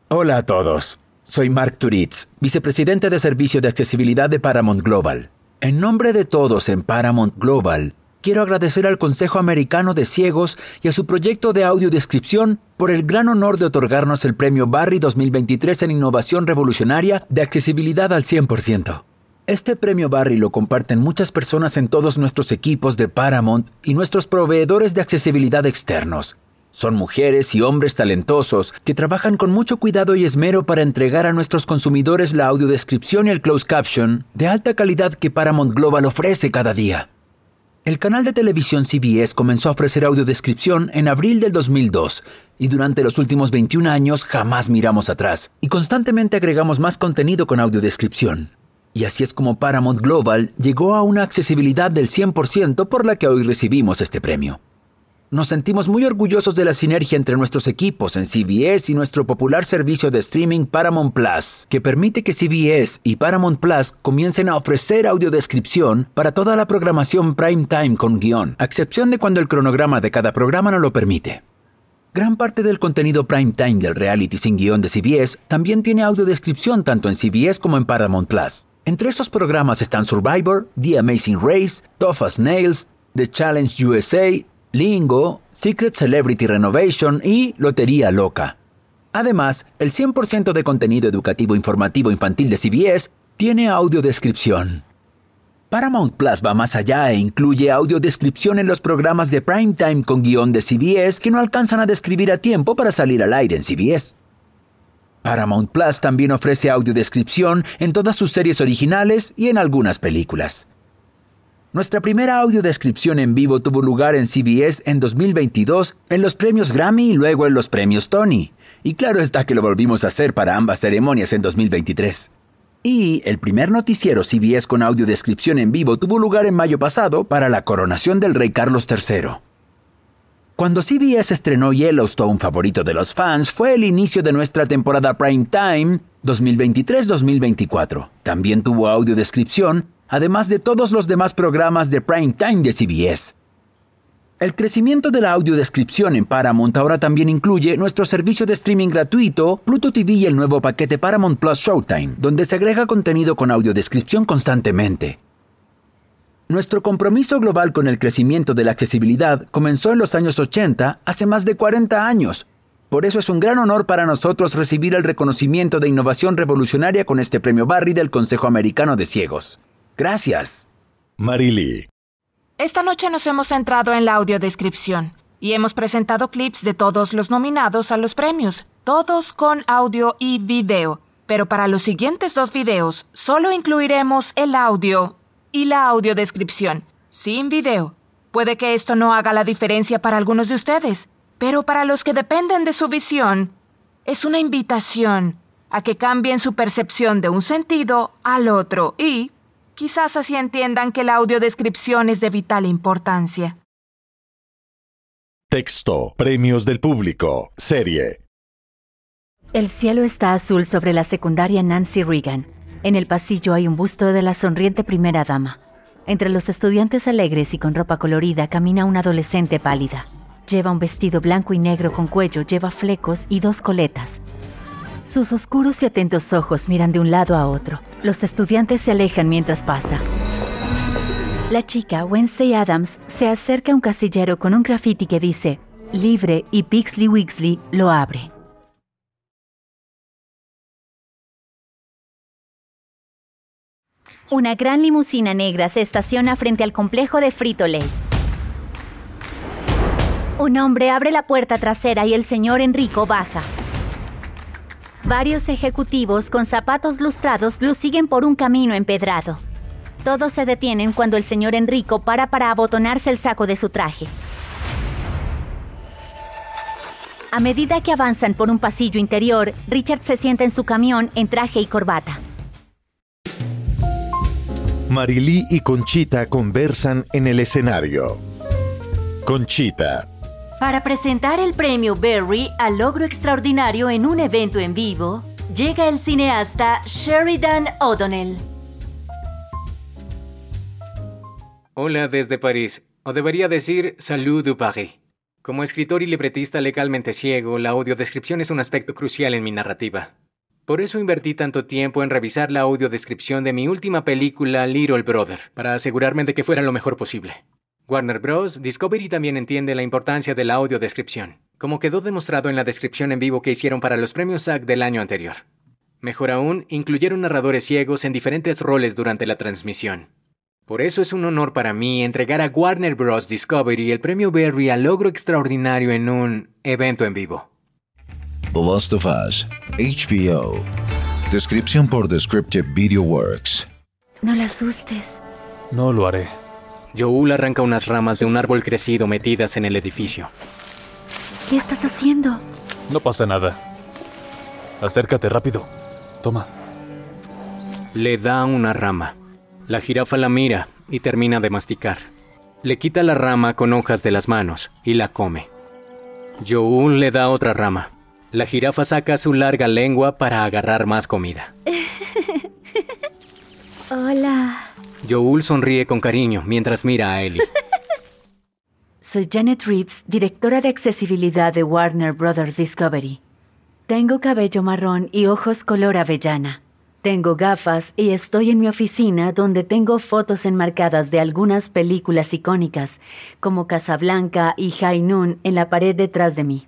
Hola a todos. Soy Mark Turitz, vicepresidente de Servicio de Accesibilidad de Paramount Global. En nombre de todos en Paramount Global, quiero agradecer al Consejo Americano de Ciegos y a su proyecto de audiodescripción por el gran honor de otorgarnos el premio Barry 2023 en Innovación Revolucionaria de Accesibilidad al 100%. Este premio Barry lo comparten muchas personas en todos nuestros equipos de Paramount y nuestros proveedores de accesibilidad externos. Son mujeres y hombres talentosos que trabajan con mucho cuidado y esmero para entregar a nuestros consumidores la audiodescripción y el closed caption de alta calidad que Paramount Global ofrece cada día. El canal de televisión CBS comenzó a ofrecer audiodescripción en abril del 2002 y durante los últimos 21 años jamás miramos atrás y constantemente agregamos más contenido con audiodescripción. Y así es como Paramount Global llegó a una accesibilidad del 100% por la que hoy recibimos este premio. Nos sentimos muy orgullosos de la sinergia entre nuestros equipos en CBS y nuestro popular servicio de streaming Paramount Plus, que permite que CBS y Paramount Plus comiencen a ofrecer audiodescripción para toda la programación prime time con guion, a excepción de cuando el cronograma de cada programa no lo permite. Gran parte del contenido prime time del reality sin guion de CBS también tiene audiodescripción tanto en CBS como en Paramount Plus. Entre esos programas están Survivor, The Amazing Race, Tough as Nails, The Challenge USA, Lingo, Secret Celebrity Renovation y Lotería Loca. Además, el 100% de contenido educativo informativo infantil de CBS tiene audiodescripción. Paramount Plus va más allá e incluye audiodescripción en los programas de primetime con guion de CBS que no alcanzan a describir a tiempo para salir al aire en CBS. Paramount Plus también ofrece audiodescripción en todas sus series originales y en algunas películas. Nuestra primera audiodescripción en vivo tuvo lugar en CBS en 2022 en los premios Grammy y luego en los premios Tony. Y claro está que lo volvimos a hacer para ambas ceremonias en 2023. Y el primer noticiero CBS con audiodescripción en vivo tuvo lugar en mayo pasado para la coronación del rey Carlos III. Cuando CBS estrenó Yellowstone, favorito de los fans, fue el inicio de nuestra temporada prime time 2023-2024. También tuvo audiodescripción además de todos los demás programas de prime time de CBS. El crecimiento de la audiodescripción en Paramount ahora también incluye nuestro servicio de streaming gratuito, Pluto TV y el nuevo paquete Paramount Plus Showtime, donde se agrega contenido con audiodescripción constantemente. Nuestro compromiso global con el crecimiento de la accesibilidad comenzó en los años 80, hace más de 40 años. Por eso es un gran honor para nosotros recibir el reconocimiento de innovación revolucionaria con este premio Barry del Consejo Americano de Ciegos. Gracias. Marily. Esta noche nos hemos centrado en la audiodescripción y hemos presentado clips de todos los nominados a los premios, todos con audio y video. Pero para los siguientes dos videos solo incluiremos el audio y la audiodescripción, sin video. Puede que esto no haga la diferencia para algunos de ustedes, pero para los que dependen de su visión, es una invitación a que cambien su percepción de un sentido al otro y, Quizás así entiendan que la audiodescripción es de vital importancia. Texto. Premios del público. Serie. El cielo está azul sobre la secundaria Nancy Reagan. En el pasillo hay un busto de la sonriente primera dama. Entre los estudiantes alegres y con ropa colorida camina una adolescente pálida. Lleva un vestido blanco y negro con cuello, lleva flecos y dos coletas. Sus oscuros y atentos ojos miran de un lado a otro. Los estudiantes se alejan mientras pasa. La chica, Wednesday Adams, se acerca a un casillero con un graffiti que dice, libre y Pixley Wixley lo abre. Una gran limusina negra se estaciona frente al complejo de Frito-Lay. Un hombre abre la puerta trasera y el señor Enrico baja. Varios ejecutivos con zapatos lustrados lo siguen por un camino empedrado. Todos se detienen cuando el señor Enrico para para abotonarse el saco de su traje. A medida que avanzan por un pasillo interior, Richard se sienta en su camión en traje y corbata. Marilí y Conchita conversan en el escenario. Conchita. Para presentar el premio Berry al logro extraordinario en un evento en vivo, llega el cineasta Sheridan O'Donnell. Hola desde París, o debería decir Salut du Paris. Como escritor y libretista legalmente ciego, la audiodescripción es un aspecto crucial en mi narrativa. Por eso invertí tanto tiempo en revisar la audiodescripción de mi última película Little Brother, para asegurarme de que fuera lo mejor posible. Warner Bros. Discovery también entiende la importancia de la audiodescripción, como quedó demostrado en la descripción en vivo que hicieron para los premios SAG del año anterior. Mejor aún, incluyeron narradores ciegos en diferentes roles durante la transmisión. Por eso es un honor para mí entregar a Warner Bros. Discovery el premio Berry al logro extraordinario en un evento en vivo. The Lost of Us, HBO. Descripción por Descriptive Video Works. No la asustes. No lo haré. Joel arranca unas ramas de un árbol crecido metidas en el edificio. ¿Qué estás haciendo? No pasa nada. Acércate rápido. Toma. Le da una rama. La jirafa la mira y termina de masticar. Le quita la rama con hojas de las manos y la come. Joel le da otra rama. La jirafa saca su larga lengua para agarrar más comida. <laughs> Hola. Joel sonríe con cariño mientras mira a Ellie. <laughs> Soy Janet Reeds, directora de accesibilidad de Warner Brothers Discovery. Tengo cabello marrón y ojos color avellana. Tengo gafas y estoy en mi oficina donde tengo fotos enmarcadas de algunas películas icónicas, como Casablanca y High Noon en la pared detrás de mí.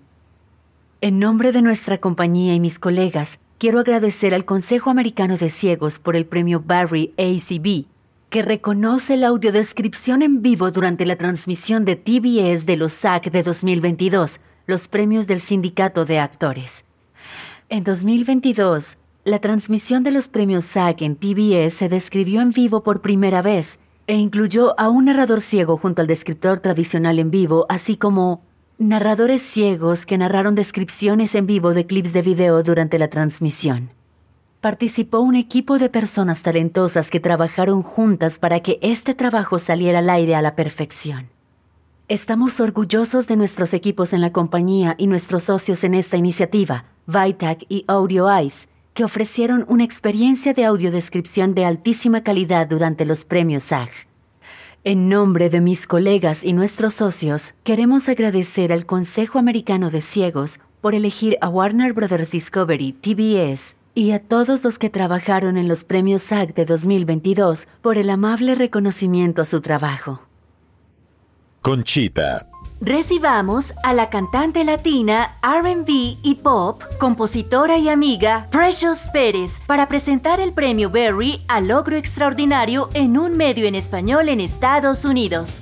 En nombre de nuestra compañía y mis colegas, quiero agradecer al Consejo Americano de Ciegos por el premio Barry ACB, que reconoce la audiodescripción en vivo durante la transmisión de TBS de los SAC de 2022, los premios del Sindicato de Actores. En 2022, la transmisión de los premios SAG en TBS se describió en vivo por primera vez e incluyó a un narrador ciego junto al descriptor tradicional en vivo, así como narradores ciegos que narraron descripciones en vivo de clips de video durante la transmisión. Participó un equipo de personas talentosas que trabajaron juntas para que este trabajo saliera al aire a la perfección. Estamos orgullosos de nuestros equipos en la compañía y nuestros socios en esta iniciativa, Vitac y Audio Eyes, que ofrecieron una experiencia de audiodescripción de altísima calidad durante los premios SAG. En nombre de mis colegas y nuestros socios, queremos agradecer al Consejo Americano de Ciegos por elegir a Warner Brothers Discovery, TBS, y a todos los que trabajaron en los premios SAG de 2022 por el amable reconocimiento a su trabajo. Conchita. Recibamos a la cantante latina, RB y pop, compositora y amiga Precious Pérez para presentar el premio Berry a logro extraordinario en un medio en español en Estados Unidos.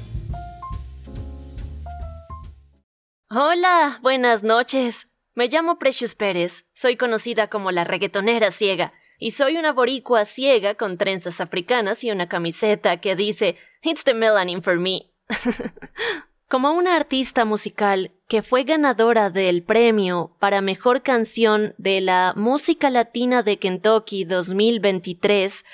Hola, buenas noches. Me llamo Precious Pérez, soy conocida como la reggaetonera ciega, y soy una boricua ciega con trenzas africanas y una camiseta que dice It's the melanin for me. <laughs> Como una artista musical que fue ganadora del premio para mejor canción de la música latina de Kentucky 2023,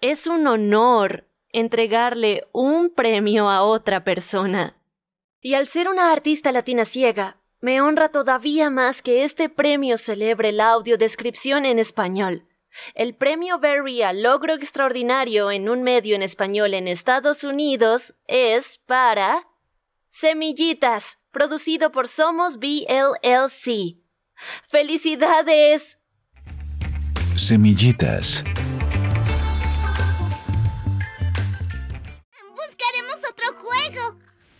es un honor entregarle un premio a otra persona. Y al ser una artista latina ciega, me honra todavía más que este premio celebre la audiodescripción en español. El premio Berry a logro extraordinario en un medio en español en Estados Unidos es para Semillitas, producido por Somos BLLC. ¡Felicidades! Semillitas. Buscaremos otro juego.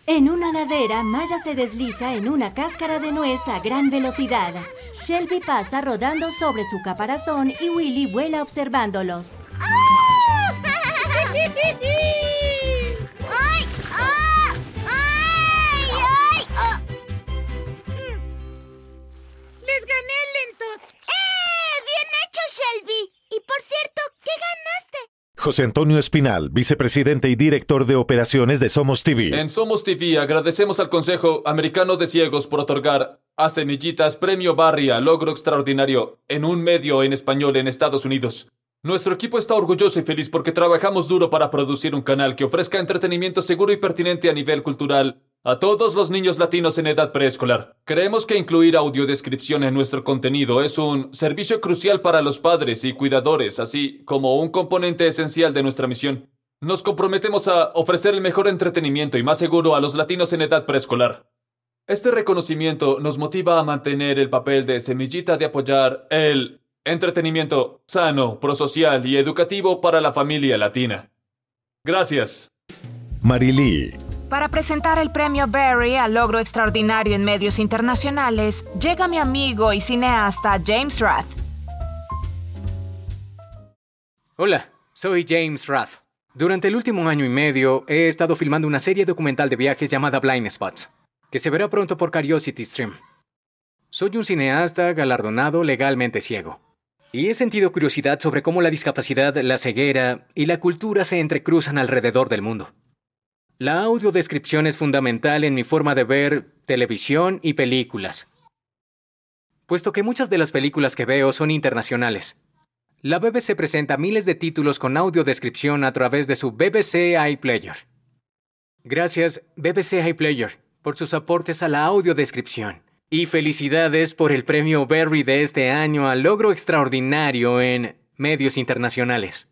En una ladera, Maya se desliza en una cáscara de nuez a gran velocidad. Shelby pasa rodando sobre su caparazón y Willy vuela observándolos. ¡Ay! <laughs> José Antonio Espinal, vicepresidente y director de operaciones de Somos TV. En Somos TV agradecemos al Consejo Americano de Ciegos por otorgar a Semillitas Premio Barry a Logro Extraordinario en un medio en español en Estados Unidos. Nuestro equipo está orgulloso y feliz porque trabajamos duro para producir un canal que ofrezca entretenimiento seguro y pertinente a nivel cultural a todos los niños latinos en edad preescolar. Creemos que incluir audiodescripción en nuestro contenido es un servicio crucial para los padres y cuidadores, así como un componente esencial de nuestra misión. Nos comprometemos a ofrecer el mejor entretenimiento y más seguro a los latinos en edad preescolar. Este reconocimiento nos motiva a mantener el papel de semillita de apoyar el entretenimiento sano, prosocial y educativo para la familia latina. Gracias. Marilí. Para presentar el premio Barry a logro extraordinario en medios internacionales, llega mi amigo y cineasta James Rath. Hola, soy James Rath. Durante el último año y medio he estado filmando una serie documental de viajes llamada Blind Spots, que se verá pronto por Curiosity Stream. Soy un cineasta galardonado legalmente ciego. Y he sentido curiosidad sobre cómo la discapacidad, la ceguera y la cultura se entrecruzan alrededor del mundo. La audiodescripción es fundamental en mi forma de ver televisión y películas, puesto que muchas de las películas que veo son internacionales. La BBC presenta miles de títulos con audiodescripción a través de su BBC iPlayer. Gracias BBC iPlayer por sus aportes a la audiodescripción. Y felicidades por el premio Berry de este año al logro extraordinario en medios internacionales.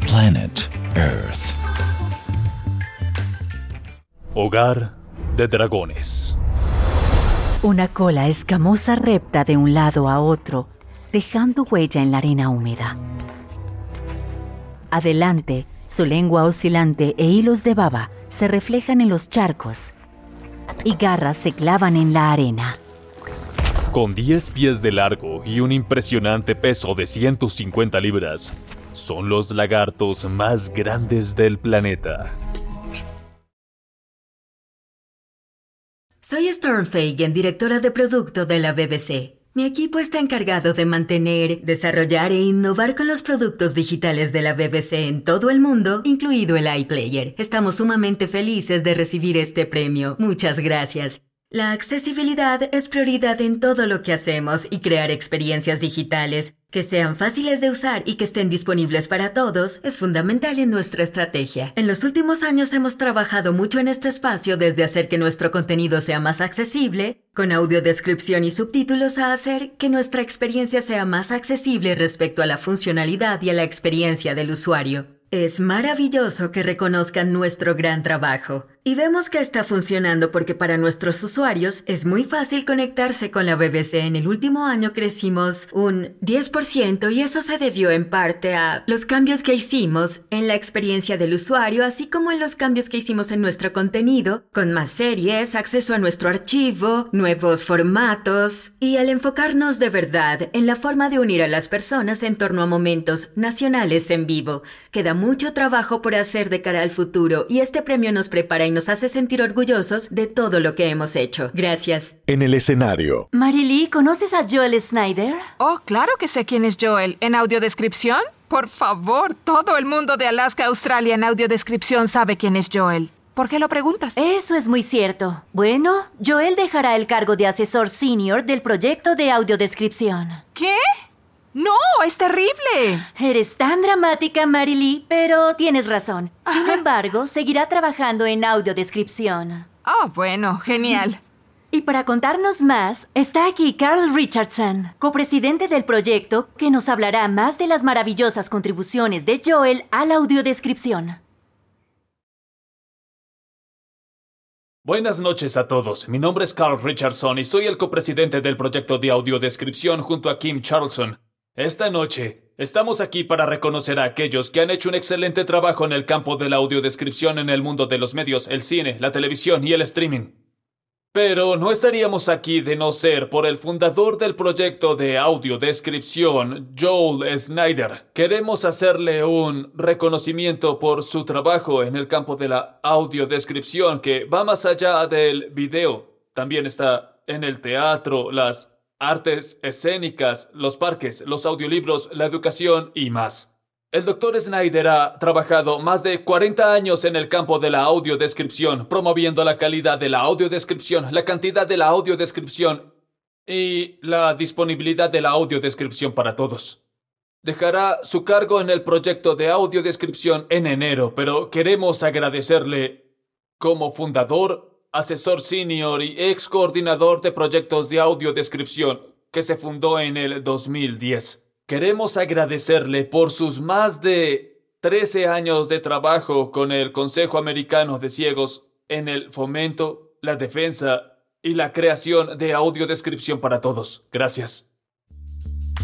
Planet Earth. Hogar de dragones. Una cola escamosa repta de un lado a otro, dejando huella en la arena húmeda. Adelante, su lengua oscilante e hilos de baba se reflejan en los charcos y garras se clavan en la arena. Con 10 pies de largo y un impresionante peso de 150 libras, son los lagartos más grandes del planeta. Soy Storm Fagan, directora de producto de la BBC. Mi equipo está encargado de mantener, desarrollar e innovar con los productos digitales de la BBC en todo el mundo, incluido el iPlayer. Estamos sumamente felices de recibir este premio. Muchas gracias. La accesibilidad es prioridad en todo lo que hacemos y crear experiencias digitales que sean fáciles de usar y que estén disponibles para todos es fundamental en nuestra estrategia. En los últimos años hemos trabajado mucho en este espacio desde hacer que nuestro contenido sea más accesible, con audiodescripción y subtítulos a hacer que nuestra experiencia sea más accesible respecto a la funcionalidad y a la experiencia del usuario. Es maravilloso que reconozcan nuestro gran trabajo. Y vemos que está funcionando porque para nuestros usuarios es muy fácil conectarse con la BBC. En el último año crecimos un 10% y eso se debió en parte a los cambios que hicimos en la experiencia del usuario, así como en los cambios que hicimos en nuestro contenido, con más series, acceso a nuestro archivo, nuevos formatos y al enfocarnos de verdad en la forma de unir a las personas en torno a momentos nacionales en vivo. Queda mucho trabajo por hacer de cara al futuro y este premio nos prepara y nos hace sentir orgullosos de todo lo que hemos hecho. Gracias. En el escenario, Marily, ¿conoces a Joel Snyder? Oh, claro que sé quién es Joel. ¿En audiodescripción? Por favor, todo el mundo de Alaska, Australia en audiodescripción sabe quién es Joel. ¿Por qué lo preguntas? Eso es muy cierto. Bueno, Joel dejará el cargo de asesor senior del proyecto de audiodescripción. ¿Qué? ¡No! ¡Es terrible! Eres tan dramática, Marily, pero tienes razón. Sin embargo, seguirá trabajando en audiodescripción. Oh, bueno, genial. Y para contarnos más, está aquí Carl Richardson, copresidente del proyecto, que nos hablará más de las maravillosas contribuciones de Joel a la audiodescripción. Buenas noches a todos. Mi nombre es Carl Richardson y soy el copresidente del proyecto de audiodescripción junto a Kim Charlson. Esta noche estamos aquí para reconocer a aquellos que han hecho un excelente trabajo en el campo de la audiodescripción en el mundo de los medios, el cine, la televisión y el streaming. Pero no estaríamos aquí de no ser por el fundador del proyecto de audiodescripción, Joel Snyder. Queremos hacerle un reconocimiento por su trabajo en el campo de la audiodescripción que va más allá del video. También está en el teatro, las artes escénicas, los parques, los audiolibros, la educación y más. El Dr. Snyder ha trabajado más de 40 años en el campo de la audiodescripción, promoviendo la calidad de la audiodescripción, la cantidad de la audiodescripción y la disponibilidad de la audiodescripción para todos. Dejará su cargo en el proyecto de audiodescripción en enero, pero queremos agradecerle como fundador asesor senior y ex coordinador de proyectos de audiodescripción, que se fundó en el 2010. Queremos agradecerle por sus más de 13 años de trabajo con el Consejo Americano de Ciegos en el fomento, la defensa y la creación de audiodescripción para todos. Gracias.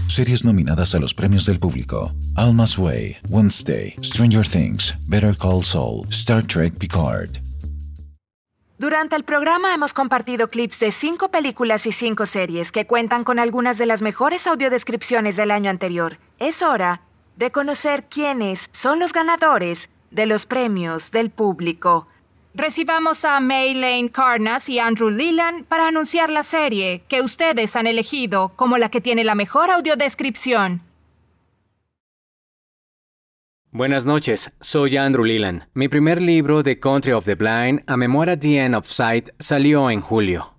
Series nominadas a los premios del público: Alma's Way, Wednesday, Stranger Things, Better Call Saul, Star Trek Picard. Durante el programa hemos compartido clips de cinco películas y cinco series que cuentan con algunas de las mejores audiodescripciones del año anterior. Es hora de conocer quiénes son los ganadores de los premios del público. Recibamos a May Lane Carnas y Andrew Leland para anunciar la serie que ustedes han elegido como la que tiene la mejor audiodescripción. Buenas noches, soy Andrew Leland. Mi primer libro, The Country of the Blind, A Memoir at the End of Sight, salió en julio.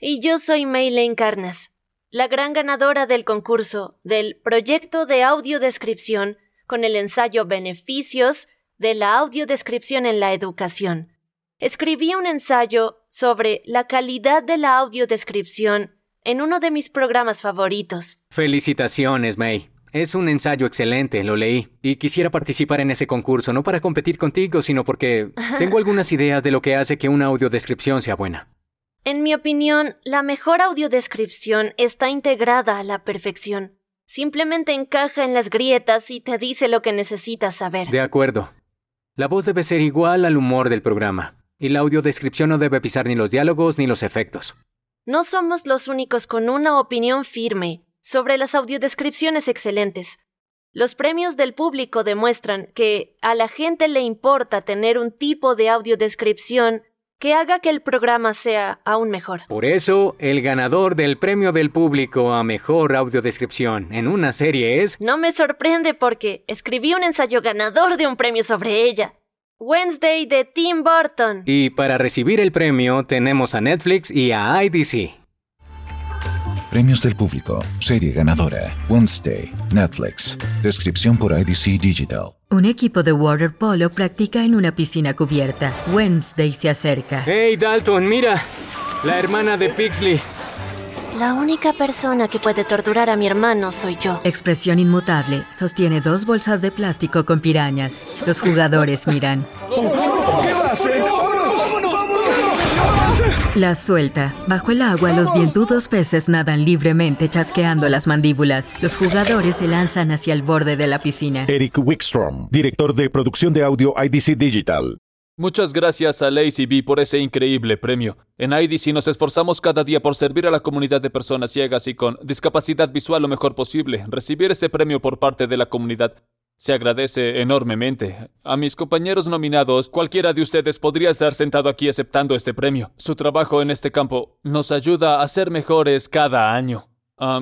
Y yo soy Maylene Carnas, la gran ganadora del concurso del proyecto de audiodescripción con el ensayo Beneficios de la audiodescripción en la educación. Escribí un ensayo sobre la calidad de la audiodescripción en uno de mis programas favoritos. Felicitaciones, May. Es un ensayo excelente, lo leí. Y quisiera participar en ese concurso, no para competir contigo, sino porque <laughs> tengo algunas ideas de lo que hace que una audiodescripción sea buena. En mi opinión, la mejor audiodescripción está integrada a la perfección. Simplemente encaja en las grietas y te dice lo que necesitas saber. De acuerdo. La voz debe ser igual al humor del programa. Y la audiodescripción no debe pisar ni los diálogos ni los efectos. No somos los únicos con una opinión firme sobre las audiodescripciones excelentes. Los premios del público demuestran que a la gente le importa tener un tipo de audiodescripción que haga que el programa sea aún mejor. Por eso, el ganador del premio del público a mejor audiodescripción en una serie es... No me sorprende porque escribí un ensayo ganador de un premio sobre ella. Wednesday de Tim Burton. Y para recibir el premio tenemos a Netflix y a IDC. Premios del público. Serie ganadora. Wednesday. Netflix. Descripción por IDC Digital. Un equipo de water polo practica en una piscina cubierta. Wednesday se acerca. ¡Hey, Dalton, mira! La hermana de Pixley. La única persona que puede torturar a mi hermano soy yo. Expresión inmutable. Sostiene dos bolsas de plástico con pirañas. Los jugadores miran. ¿Qué hace? La suelta. Bajo el agua, los dientudos peces nadan libremente chasqueando las mandíbulas. Los jugadores se lanzan hacia el borde de la piscina. Eric Wickstrom, director de producción de audio IDC Digital. Muchas gracias a Lazy B por ese increíble premio. En IDC nos esforzamos cada día por servir a la comunidad de personas ciegas y con discapacidad visual lo mejor posible. Recibir este premio por parte de la comunidad se agradece enormemente. A mis compañeros nominados, cualquiera de ustedes podría estar sentado aquí aceptando este premio. Su trabajo en este campo nos ayuda a ser mejores cada año.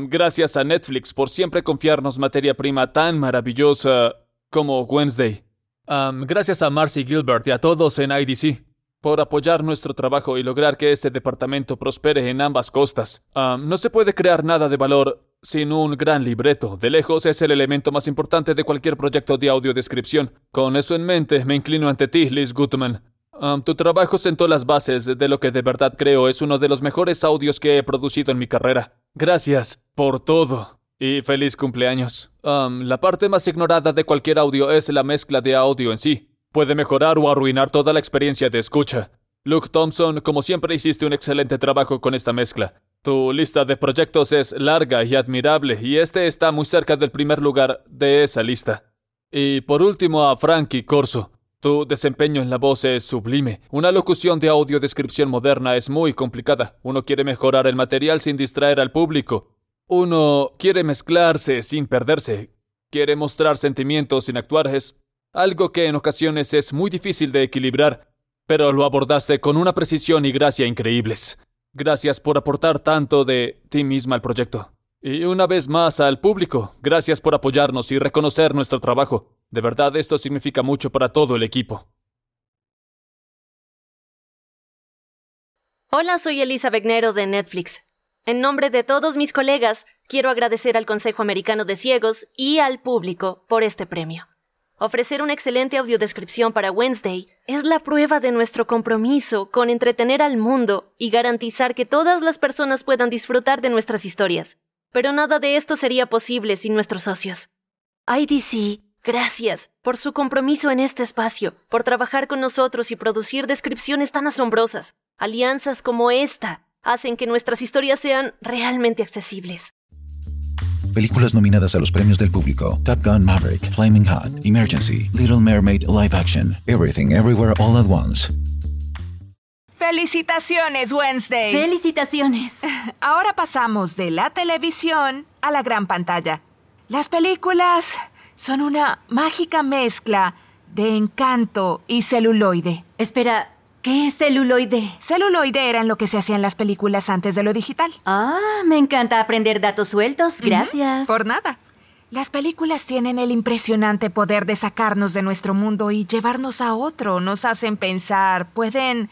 Gracias a Netflix por siempre confiarnos materia prima tan maravillosa como Wednesday. Gracias a Marcy Gilbert y a todos en IDC por apoyar nuestro trabajo y lograr que este departamento prospere en ambas costas. No se puede crear nada de valor sin un gran libreto. De lejos es el elemento más importante de cualquier proyecto de audiodescripción. Con eso en mente, me inclino ante ti, Liz Gutman. Tu trabajo sentó las bases de lo que de verdad creo es uno de los mejores audios que he producido en mi carrera. Gracias por todo. Y feliz cumpleaños. Um, la parte más ignorada de cualquier audio es la mezcla de audio en sí. Puede mejorar o arruinar toda la experiencia de escucha. Luke Thompson, como siempre hiciste un excelente trabajo con esta mezcla. Tu lista de proyectos es larga y admirable, y este está muy cerca del primer lugar de esa lista. Y por último a Frankie Corso. Tu desempeño en la voz es sublime. Una locución de audiodescripción moderna es muy complicada. Uno quiere mejorar el material sin distraer al público. Uno quiere mezclarse sin perderse. Quiere mostrar sentimientos sin actuar. Es algo que en ocasiones es muy difícil de equilibrar, pero lo abordaste con una precisión y gracia increíbles. Gracias por aportar tanto de ti misma al proyecto. Y una vez más al público, gracias por apoyarnos y reconocer nuestro trabajo. De verdad, esto significa mucho para todo el equipo. Hola, soy Elisa Begnero de Netflix. En nombre de todos mis colegas, quiero agradecer al Consejo Americano de Ciegos y al público por este premio. Ofrecer una excelente audiodescripción para Wednesday es la prueba de nuestro compromiso con entretener al mundo y garantizar que todas las personas puedan disfrutar de nuestras historias. Pero nada de esto sería posible sin nuestros socios. IDC, gracias por su compromiso en este espacio, por trabajar con nosotros y producir descripciones tan asombrosas. Alianzas como esta hacen que nuestras historias sean realmente accesibles. Películas nominadas a los premios del público: Top Gun Maverick, Flaming Hot, Emergency, Little Mermaid Live Action, Everything Everywhere All at Once. Felicitaciones, Wednesday. Felicitaciones. <laughs> Ahora pasamos de la televisión a la gran pantalla. Las películas son una mágica mezcla de encanto y celuloide. Espera, ¿qué es celuloide? Celuloide era en lo que se hacían las películas antes de lo digital. Ah, me encanta aprender datos sueltos. Gracias. Por nada. Las películas tienen el impresionante poder de sacarnos de nuestro mundo y llevarnos a otro. Nos hacen pensar, pueden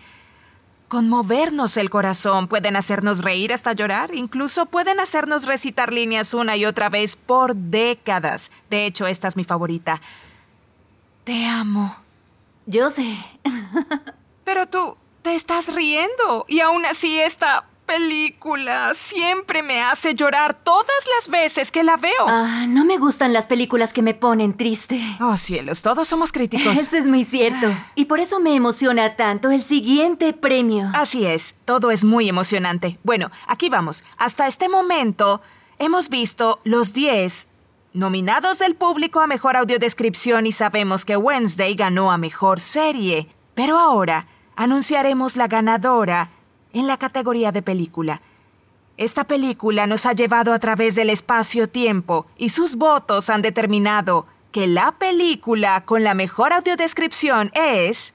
conmovernos el corazón, pueden hacernos reír hasta llorar, incluso pueden hacernos recitar líneas una y otra vez por décadas. De hecho, esta es mi favorita. Te amo. Yo sé. <laughs> Pero tú te estás riendo y aún así esta película siempre me hace llorar todas las veces que la veo. Ah, no me gustan las películas que me ponen triste. Oh, cielos, todos somos críticos. <laughs> Eso es muy cierto. Y por eso me emociona tanto el siguiente premio. Así es, todo es muy emocionante. Bueno, aquí vamos. Hasta este momento hemos visto los 10 nominados del público a mejor audiodescripción y sabemos que Wednesday ganó a mejor serie. Pero ahora anunciaremos la ganadora en la categoría de película. Esta película nos ha llevado a través del espacio-tiempo y sus votos han determinado que la película con la mejor audiodescripción es...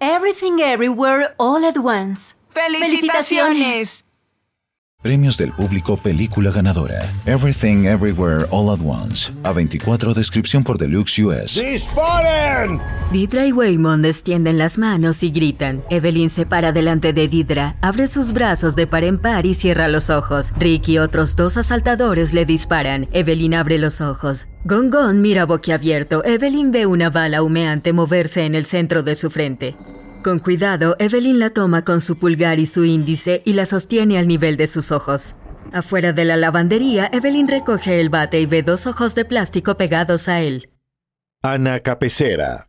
Everything Everywhere All at Once. ¡Felicitaciones! Premios del público película ganadora. Everything Everywhere All at Once. A24 descripción por Deluxe US. ¡Disparen! Didra y Waymond extienden las manos y gritan. Evelyn se para delante de Didra, abre sus brazos de par en par y cierra los ojos. Rick y otros dos asaltadores le disparan. Evelyn abre los ojos. Gon mira boquiabierto. Evelyn ve una bala humeante moverse en el centro de su frente. Con cuidado, Evelyn la toma con su pulgar y su índice y la sostiene al nivel de sus ojos. Afuera de la lavandería, Evelyn recoge el bate y ve dos ojos de plástico pegados a él. Ana Capecera.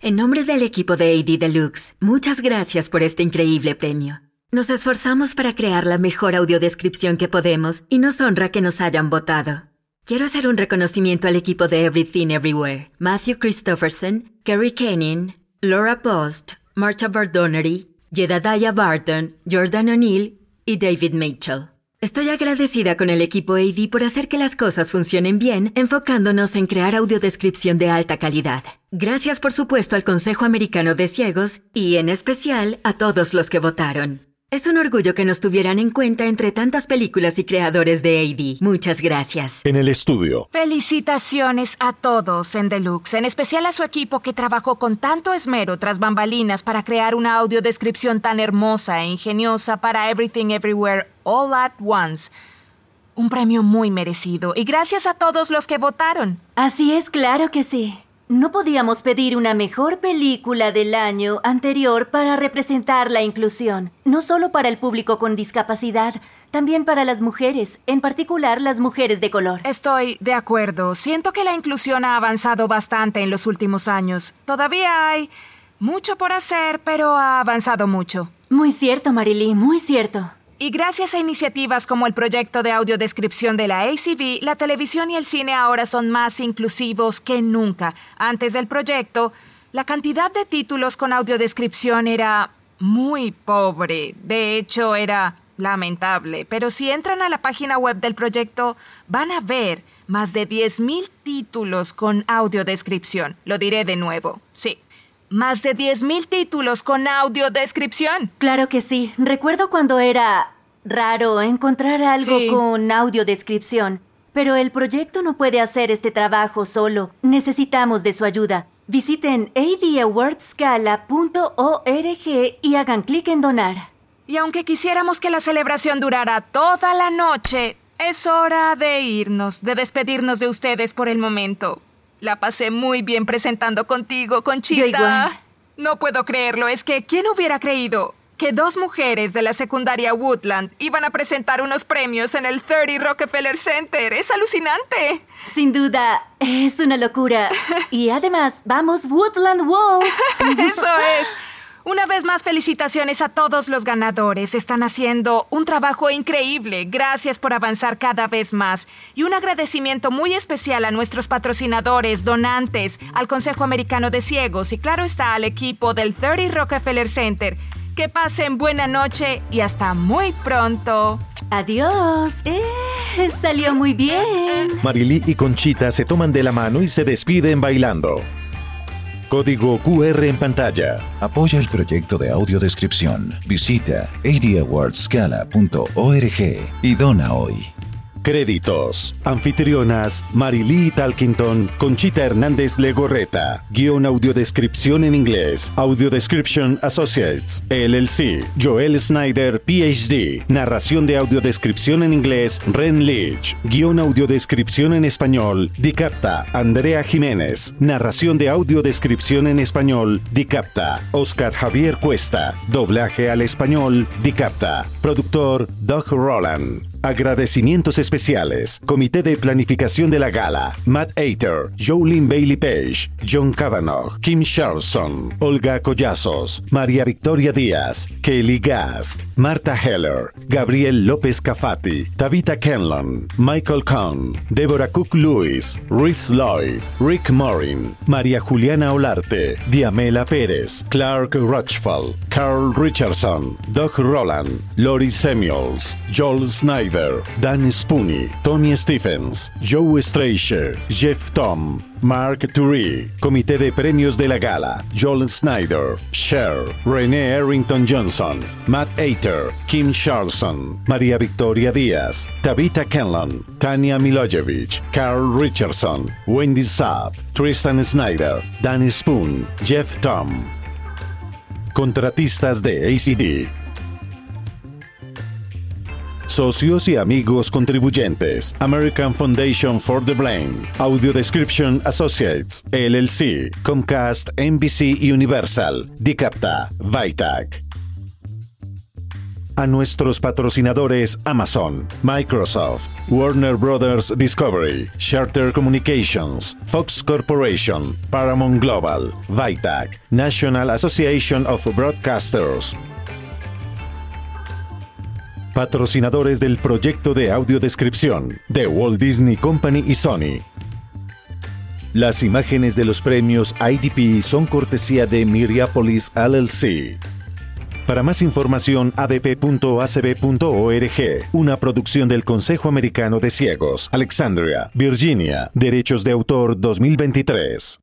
En nombre del equipo de AD Deluxe, muchas gracias por este increíble premio. Nos esforzamos para crear la mejor audiodescripción que podemos y nos honra que nos hayan votado. Quiero hacer un reconocimiento al equipo de Everything Everywhere, Matthew Christopherson, Kerry Kenyon, Laura Post, Marcia Bardonery, Jedediah Barton, Jordan O'Neill y David Mitchell. Estoy agradecida con el equipo AD por hacer que las cosas funcionen bien, enfocándonos en crear audiodescripción de alta calidad. Gracias por supuesto al Consejo Americano de Ciegos y en especial a todos los que votaron. Es un orgullo que nos tuvieran en cuenta entre tantas películas y creadores de AD. Muchas gracias. En el estudio. Felicitaciones a todos en Deluxe, en especial a su equipo que trabajó con tanto esmero tras bambalinas para crear una audiodescripción tan hermosa e ingeniosa para Everything Everywhere All at Once. Un premio muy merecido y gracias a todos los que votaron. Así es, claro que sí. No podíamos pedir una mejor película del año anterior para representar la inclusión, no solo para el público con discapacidad, también para las mujeres, en particular las mujeres de color. Estoy de acuerdo. Siento que la inclusión ha avanzado bastante en los últimos años. Todavía hay mucho por hacer, pero ha avanzado mucho. Muy cierto, Marily, muy cierto. Y gracias a iniciativas como el proyecto de audiodescripción de la ACB, la televisión y el cine ahora son más inclusivos que nunca. Antes del proyecto, la cantidad de títulos con audiodescripción era muy pobre. De hecho, era lamentable. Pero si entran a la página web del proyecto, van a ver más de 10.000 títulos con audiodescripción. Lo diré de nuevo. Sí, más de 10.000 títulos con audiodescripción. Claro que sí. Recuerdo cuando era raro encontrar algo Sí. con audiodescripción. Pero el proyecto no puede hacer este trabajo solo. Necesitamos de su ayuda. Visiten adawardscala.org y hagan clic en donar. Y aunque quisiéramos que la celebración durara toda la noche, es hora de irnos, de despedirnos de ustedes por el momento. La pasé muy bien presentando contigo, Conchita. Yo igual. No puedo creerlo, es que ¿quién hubiera creído que dos mujeres de la secundaria Woodland iban a presentar unos premios en el 30 Rockefeller Center? Es alucinante. Sin duda, es una locura. <laughs> Y además, vamos Woodland Wolves. Eso es. Una vez más, felicitaciones a todos los ganadores. Están haciendo un trabajo increíble. Gracias por avanzar cada vez más. Y un agradecimiento muy especial a nuestros patrocinadores, donantes, al Consejo Americano de Ciegos y claro está al equipo del 30 Rockefeller Center. Que pasen buena noche y hasta muy pronto. Adiós. Eh, salió muy bien. Marilí y Conchita se toman de la mano y se despiden bailando. Código QR en pantalla. Apoya el proyecto de audiodescripción. Visita adawardscala.org y dona hoy. Créditos. Anfitrionas Marilí Talkington, Conchita Hernández Legorreta. Guión audiodescripción en inglés. Audio Description Associates. LLC. Joel Snyder, PhD. Narración de audiodescripción en inglés. Ren Leach. Guión audiodescripción en español. Dicapta. Andrea Jiménez. Narración de audiodescripción en español. Dicapta. Oscar Javier Cuesta. Doblaje al español. Dicapta. Productor Doug Roland. Agradecimientos especiales. Comité de Planificación de la Gala. Matt Ater, Jolene Bailey Page, John Cavanaugh, Kim Charlson, Olga Collazos, María Victoria Díaz, Kelly Gask, Marta Heller, Gabriel López Cafati, Tabitha Kenlon, Michael Kahn, Deborah Cook Lewis, Rhys Lloyd, Rick Morin, María Juliana Olarte, Diamela Pérez, Clark Rochfall, Carl Richardson, Doug Roland, Lori Samuels, Joel Snyder, Dan Spooney, Tony Stephens, Joe Stracher, Jeff Tom, Mark Turee, Comité de Premios de la Gala, Joel Snyder, Cher, Renee Arrington Johnson, Matt Ater, Kim Charlson, María Victoria Díaz, Tabitha Kenlon, Tania Milojevic, Carl Richardson, Wendy Saab, Tristan Snyder, Dan Spoon, Jeff Tom. Contratistas de ACD. Socios y amigos contribuyentes. American Foundation for the Blind. Audio Description Associates. LLC. Comcast, NBC Universal. Dicapta. Vitac. A nuestros patrocinadores Amazon, Microsoft, Warner Brothers Discovery, Charter Communications, Fox Corporation, Paramount Global, Vitac, National Association of Broadcasters, Patrocinadores del proyecto de audiodescripción de Walt Disney Company y Sony. Las imágenes de los premios IDP son cortesía de Miriapolis LLC. Para más información, adp.acb.org, una producción del Consejo Americano de Ciegos, Alexandria, Virginia, Derechos de Autor 2023.